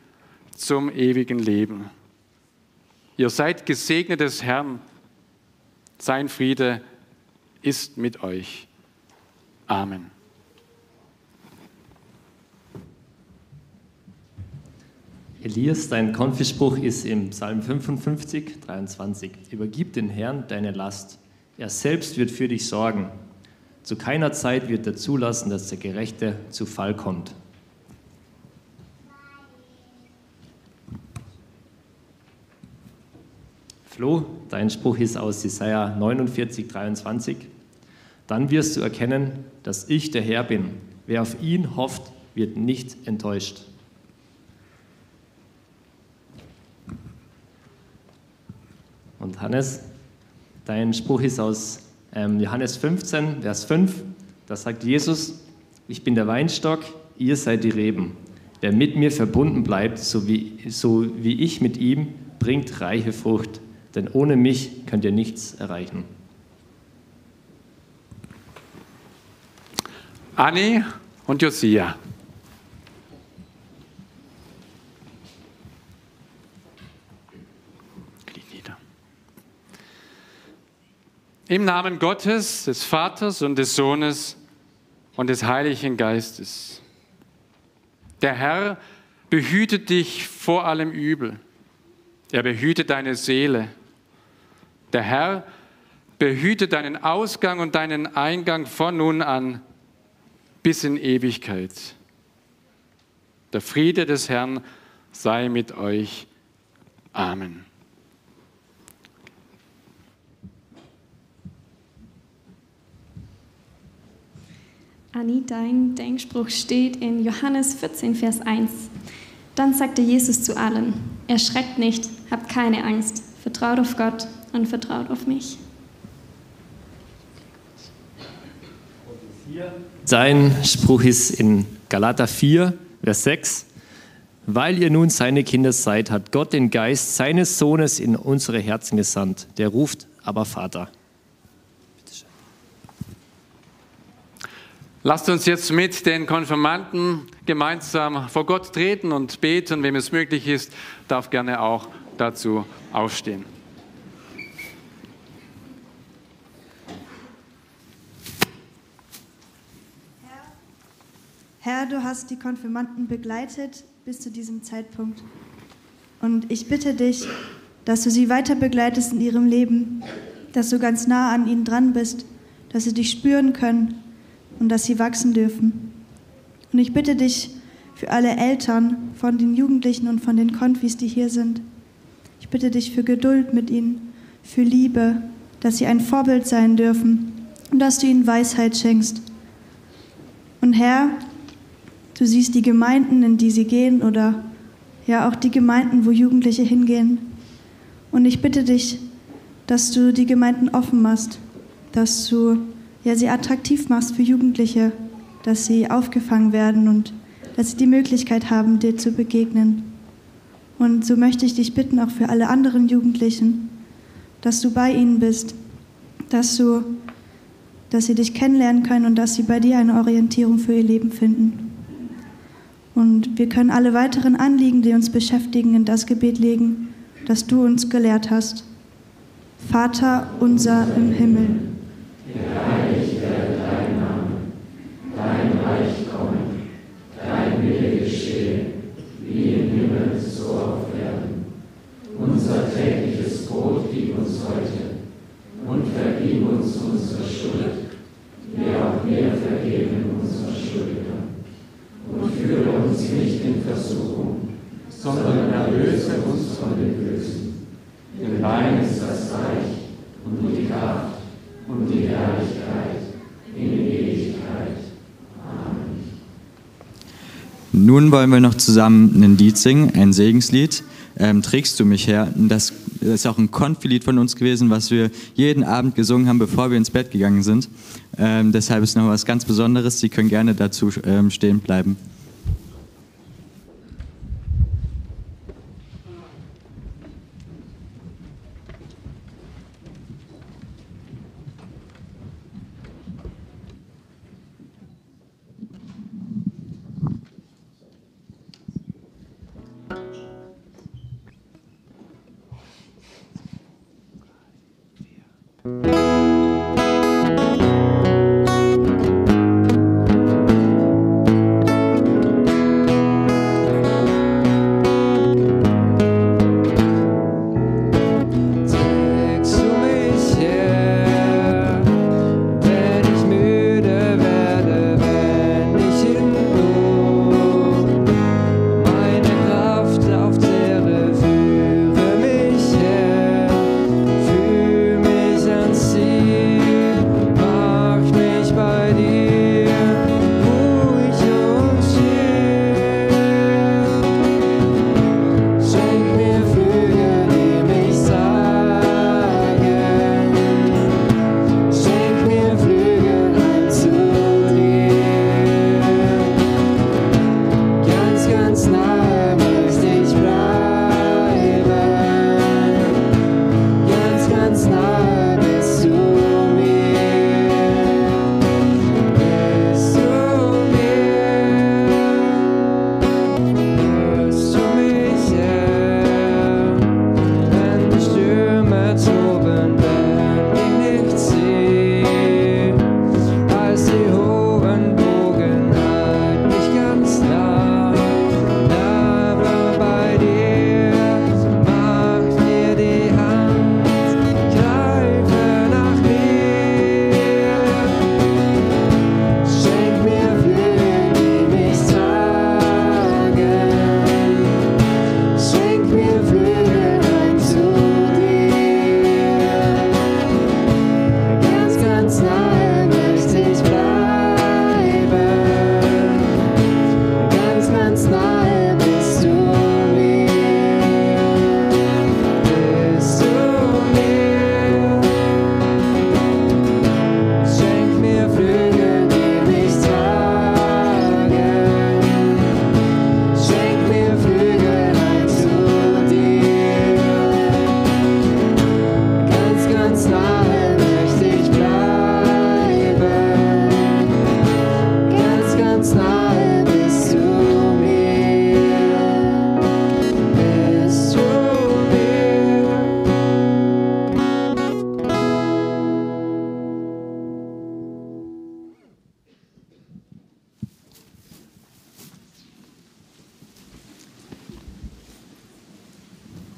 zum ewigen Leben. Ihr seid gesegnet des Herrn. Sein Friede ist mit euch. Amen. Elias, dein Konfispruch ist im Psalm 55, 23. Übergib den Herrn deine Last. Er selbst wird für dich sorgen. Zu keiner Zeit wird er zulassen, dass der Gerechte zu Fall kommt. Flo, dein Spruch ist aus Jesaja 49, 23. Dann wirst du erkennen, dass ich der Herr bin. Wer auf ihn hofft, wird nicht enttäuscht. Und Hannes, dein Spruch ist aus ähm, Johannes 15, Vers 5. Da sagt Jesus, ich bin der Weinstock, ihr seid die Reben. Wer mit mir verbunden bleibt, so wie, so wie ich mit ihm, bringt reiche Frucht. denn ohne mich könnt ihr nichts erreichen. Anni und Josia. Im Namen Gottes, des Vaters und des Sohnes und des Heiligen Geistes. Der Herr behütet dich vor allem Übel. Er behütet deine Seele. Der Herr behütet deinen Ausgang und deinen Eingang von nun an bis in Ewigkeit. Der Friede des Herrn sei mit euch. Amen. Anni, dein Denkspruch steht in Johannes 14, Vers 1. Dann sagte Jesus zu allen, erschreckt nicht, habt keine Angst, vertraut auf Gott und vertraut auf mich. Sein Spruch ist in Galater 4, Vers 6. Weil ihr nun seine Kinder seid, hat Gott den Geist seines Sohnes in unsere Herzen gesandt. Der ruft aber Vater. Lasst uns jetzt mit den Konfirmanden gemeinsam vor Gott treten und beten. Wem es möglich ist, darf gerne auch dazu aufstehen. Herr, du hast die Konfirmanden begleitet bis zu diesem Zeitpunkt. Und ich bitte dich, dass du sie weiter begleitest in ihrem Leben, dass du ganz nah an ihnen dran bist, dass sie dich spüren können und dass sie wachsen dürfen. Und ich bitte dich für alle Eltern von den Jugendlichen und von den Konfis, die hier sind. Ich bitte dich für Geduld mit ihnen, für Liebe, dass sie ein Vorbild sein dürfen und dass du ihnen Weisheit schenkst. Und Herr, du siehst die Gemeinden, in die sie gehen oder ja auch die Gemeinden, wo Jugendliche hingehen. Und ich bitte dich, dass du die Gemeinden offen machst, dass du ja, sie attraktiv machst für Jugendliche, dass sie aufgefangen werden und dass sie die Möglichkeit haben, dir zu begegnen. Und so möchte ich dich bitten, auch für alle anderen Jugendlichen, dass du bei ihnen bist, dass, du, dass sie dich kennenlernen können und dass sie bei dir eine Orientierung für ihr Leben finden. Und wir können alle weiteren Anliegen, die uns beschäftigen, in das Gebet legen, das du uns gelehrt hast. Vater unser im Himmel. Geheiligt werde dein Name, dein Reich komme, dein Wille geschehe, wie im Himmel, so auf Erden. Unser tägliches Brot gib uns heute und vergib uns unsere Schuld, wie auch wir vergeben unseren Schuldigern. Und führe uns nicht in Versuchung, sondern erlöse uns von dem Bösen. Denn dein ist das Reich und die Kraft und die Herrlichkeit in Ewigkeit. Amen. Nun wollen wir noch zusammen ein Lied singen, ein Segenslied. Ähm, trägst du mich her? Das ist auch ein Konfilied von uns gewesen, was wir jeden Abend gesungen haben, bevor wir ins Bett gegangen sind. Ähm, deshalb ist noch was ganz Besonderes. Sie können gerne dazu ähm, stehen bleiben.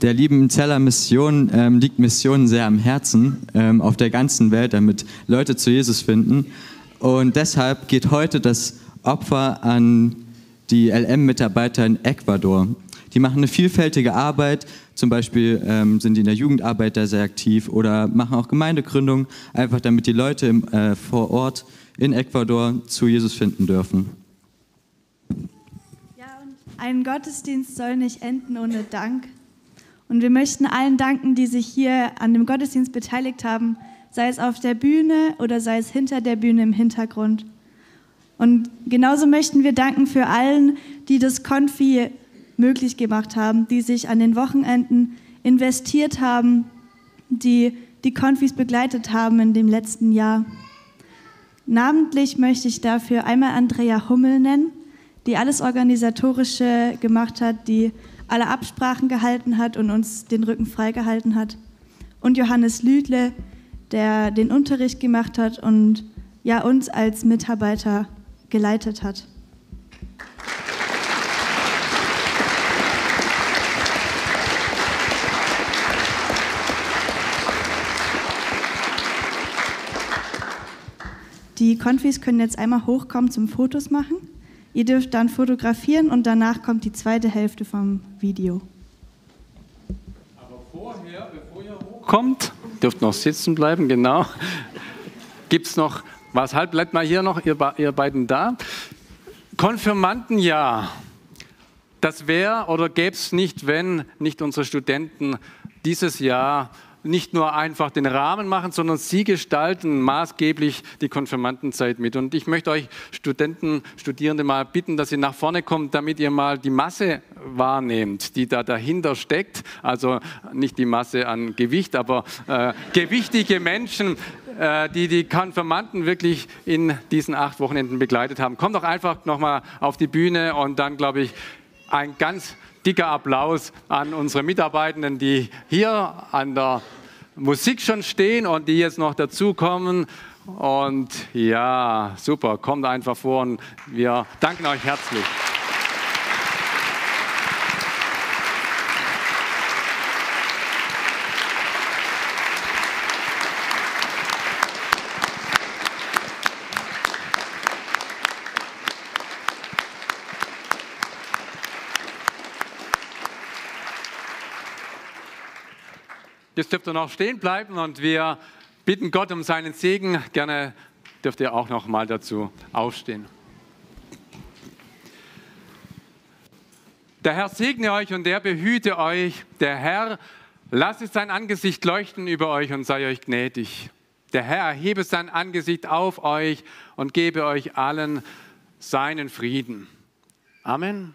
Der lieben Zeller Mission ähm, liegt Mission sehr am Herzen ähm, auf der ganzen Welt, damit Leute zu Jesus finden. Und deshalb geht heute das Opfer an die LM-Mitarbeiter in Ecuador. Die machen eine vielfältige Arbeit, zum Beispiel ähm, sind die in der Jugendarbeit da sehr aktiv oder machen auch Gemeindegründung, einfach damit die Leute im, äh, vor Ort in Ecuador zu Jesus finden dürfen. Ein Gottesdienst soll nicht enden ohne Dank. Und wir möchten allen danken, die sich hier an dem Gottesdienst beteiligt haben, sei es auf der Bühne oder sei es hinter der Bühne im Hintergrund. Und genauso möchten wir danken für allen, die das Konfi möglich gemacht haben, die sich an den Wochenenden investiert haben, die die Konfis begleitet haben in dem letzten Jahr. Namentlich möchte ich dafür einmal Andrea Hummel nennen, die alles Organisatorische gemacht hat, die alle Absprachen gehalten hat und uns den Rücken freigehalten hat. Und Johannes Lüdle, der den Unterricht gemacht hat und ja uns als Mitarbeiter geleitet hat. Die Konfis können jetzt einmal hochkommen zum Fotos machen. Ihr dürft dann fotografieren und danach kommt die zweite Hälfte vom Video. Aber vorher, bevor ihr hochkommt, dürft noch sitzen bleiben, genau. Gibt es noch, was halt, bleibt mal hier noch, ihr, ihr beiden da. Konfirmandenjahr. Das wäre oder gäbe es nicht, wenn nicht unsere Studenten dieses Jahr nicht nur einfach den Rahmen machen, sondern sie gestalten maßgeblich die Konfirmandenzeit mit. Und ich möchte euch Studenten, Studierende mal bitten, dass ihr nach vorne kommt, damit ihr mal die Masse wahrnehmt, die da dahinter steckt. Also nicht die Masse an Gewicht, aber äh, gewichtige Menschen, äh, die die Konfirmanden wirklich in diesen acht Wochenenden begleitet haben. Kommt doch einfach nochmal auf die Bühne und dann, glaube ich, ein ganz dicker Applaus an unsere Mitarbeitenden, die hier an der Musik schon stehen und die jetzt noch dazukommen. Und ja, super, kommt einfach vor und wir danken euch herzlich. Jetzt dürft ihr noch stehen bleiben und wir bitten Gott um seinen Segen. Gerne dürft ihr auch noch mal dazu aufstehen. Der Herr segne euch und er behüte euch. Der Herr lasse sein Angesicht leuchten über euch und sei euch gnädig. Der Herr erhebe sein Angesicht auf euch und gebe euch allen seinen Frieden. Amen.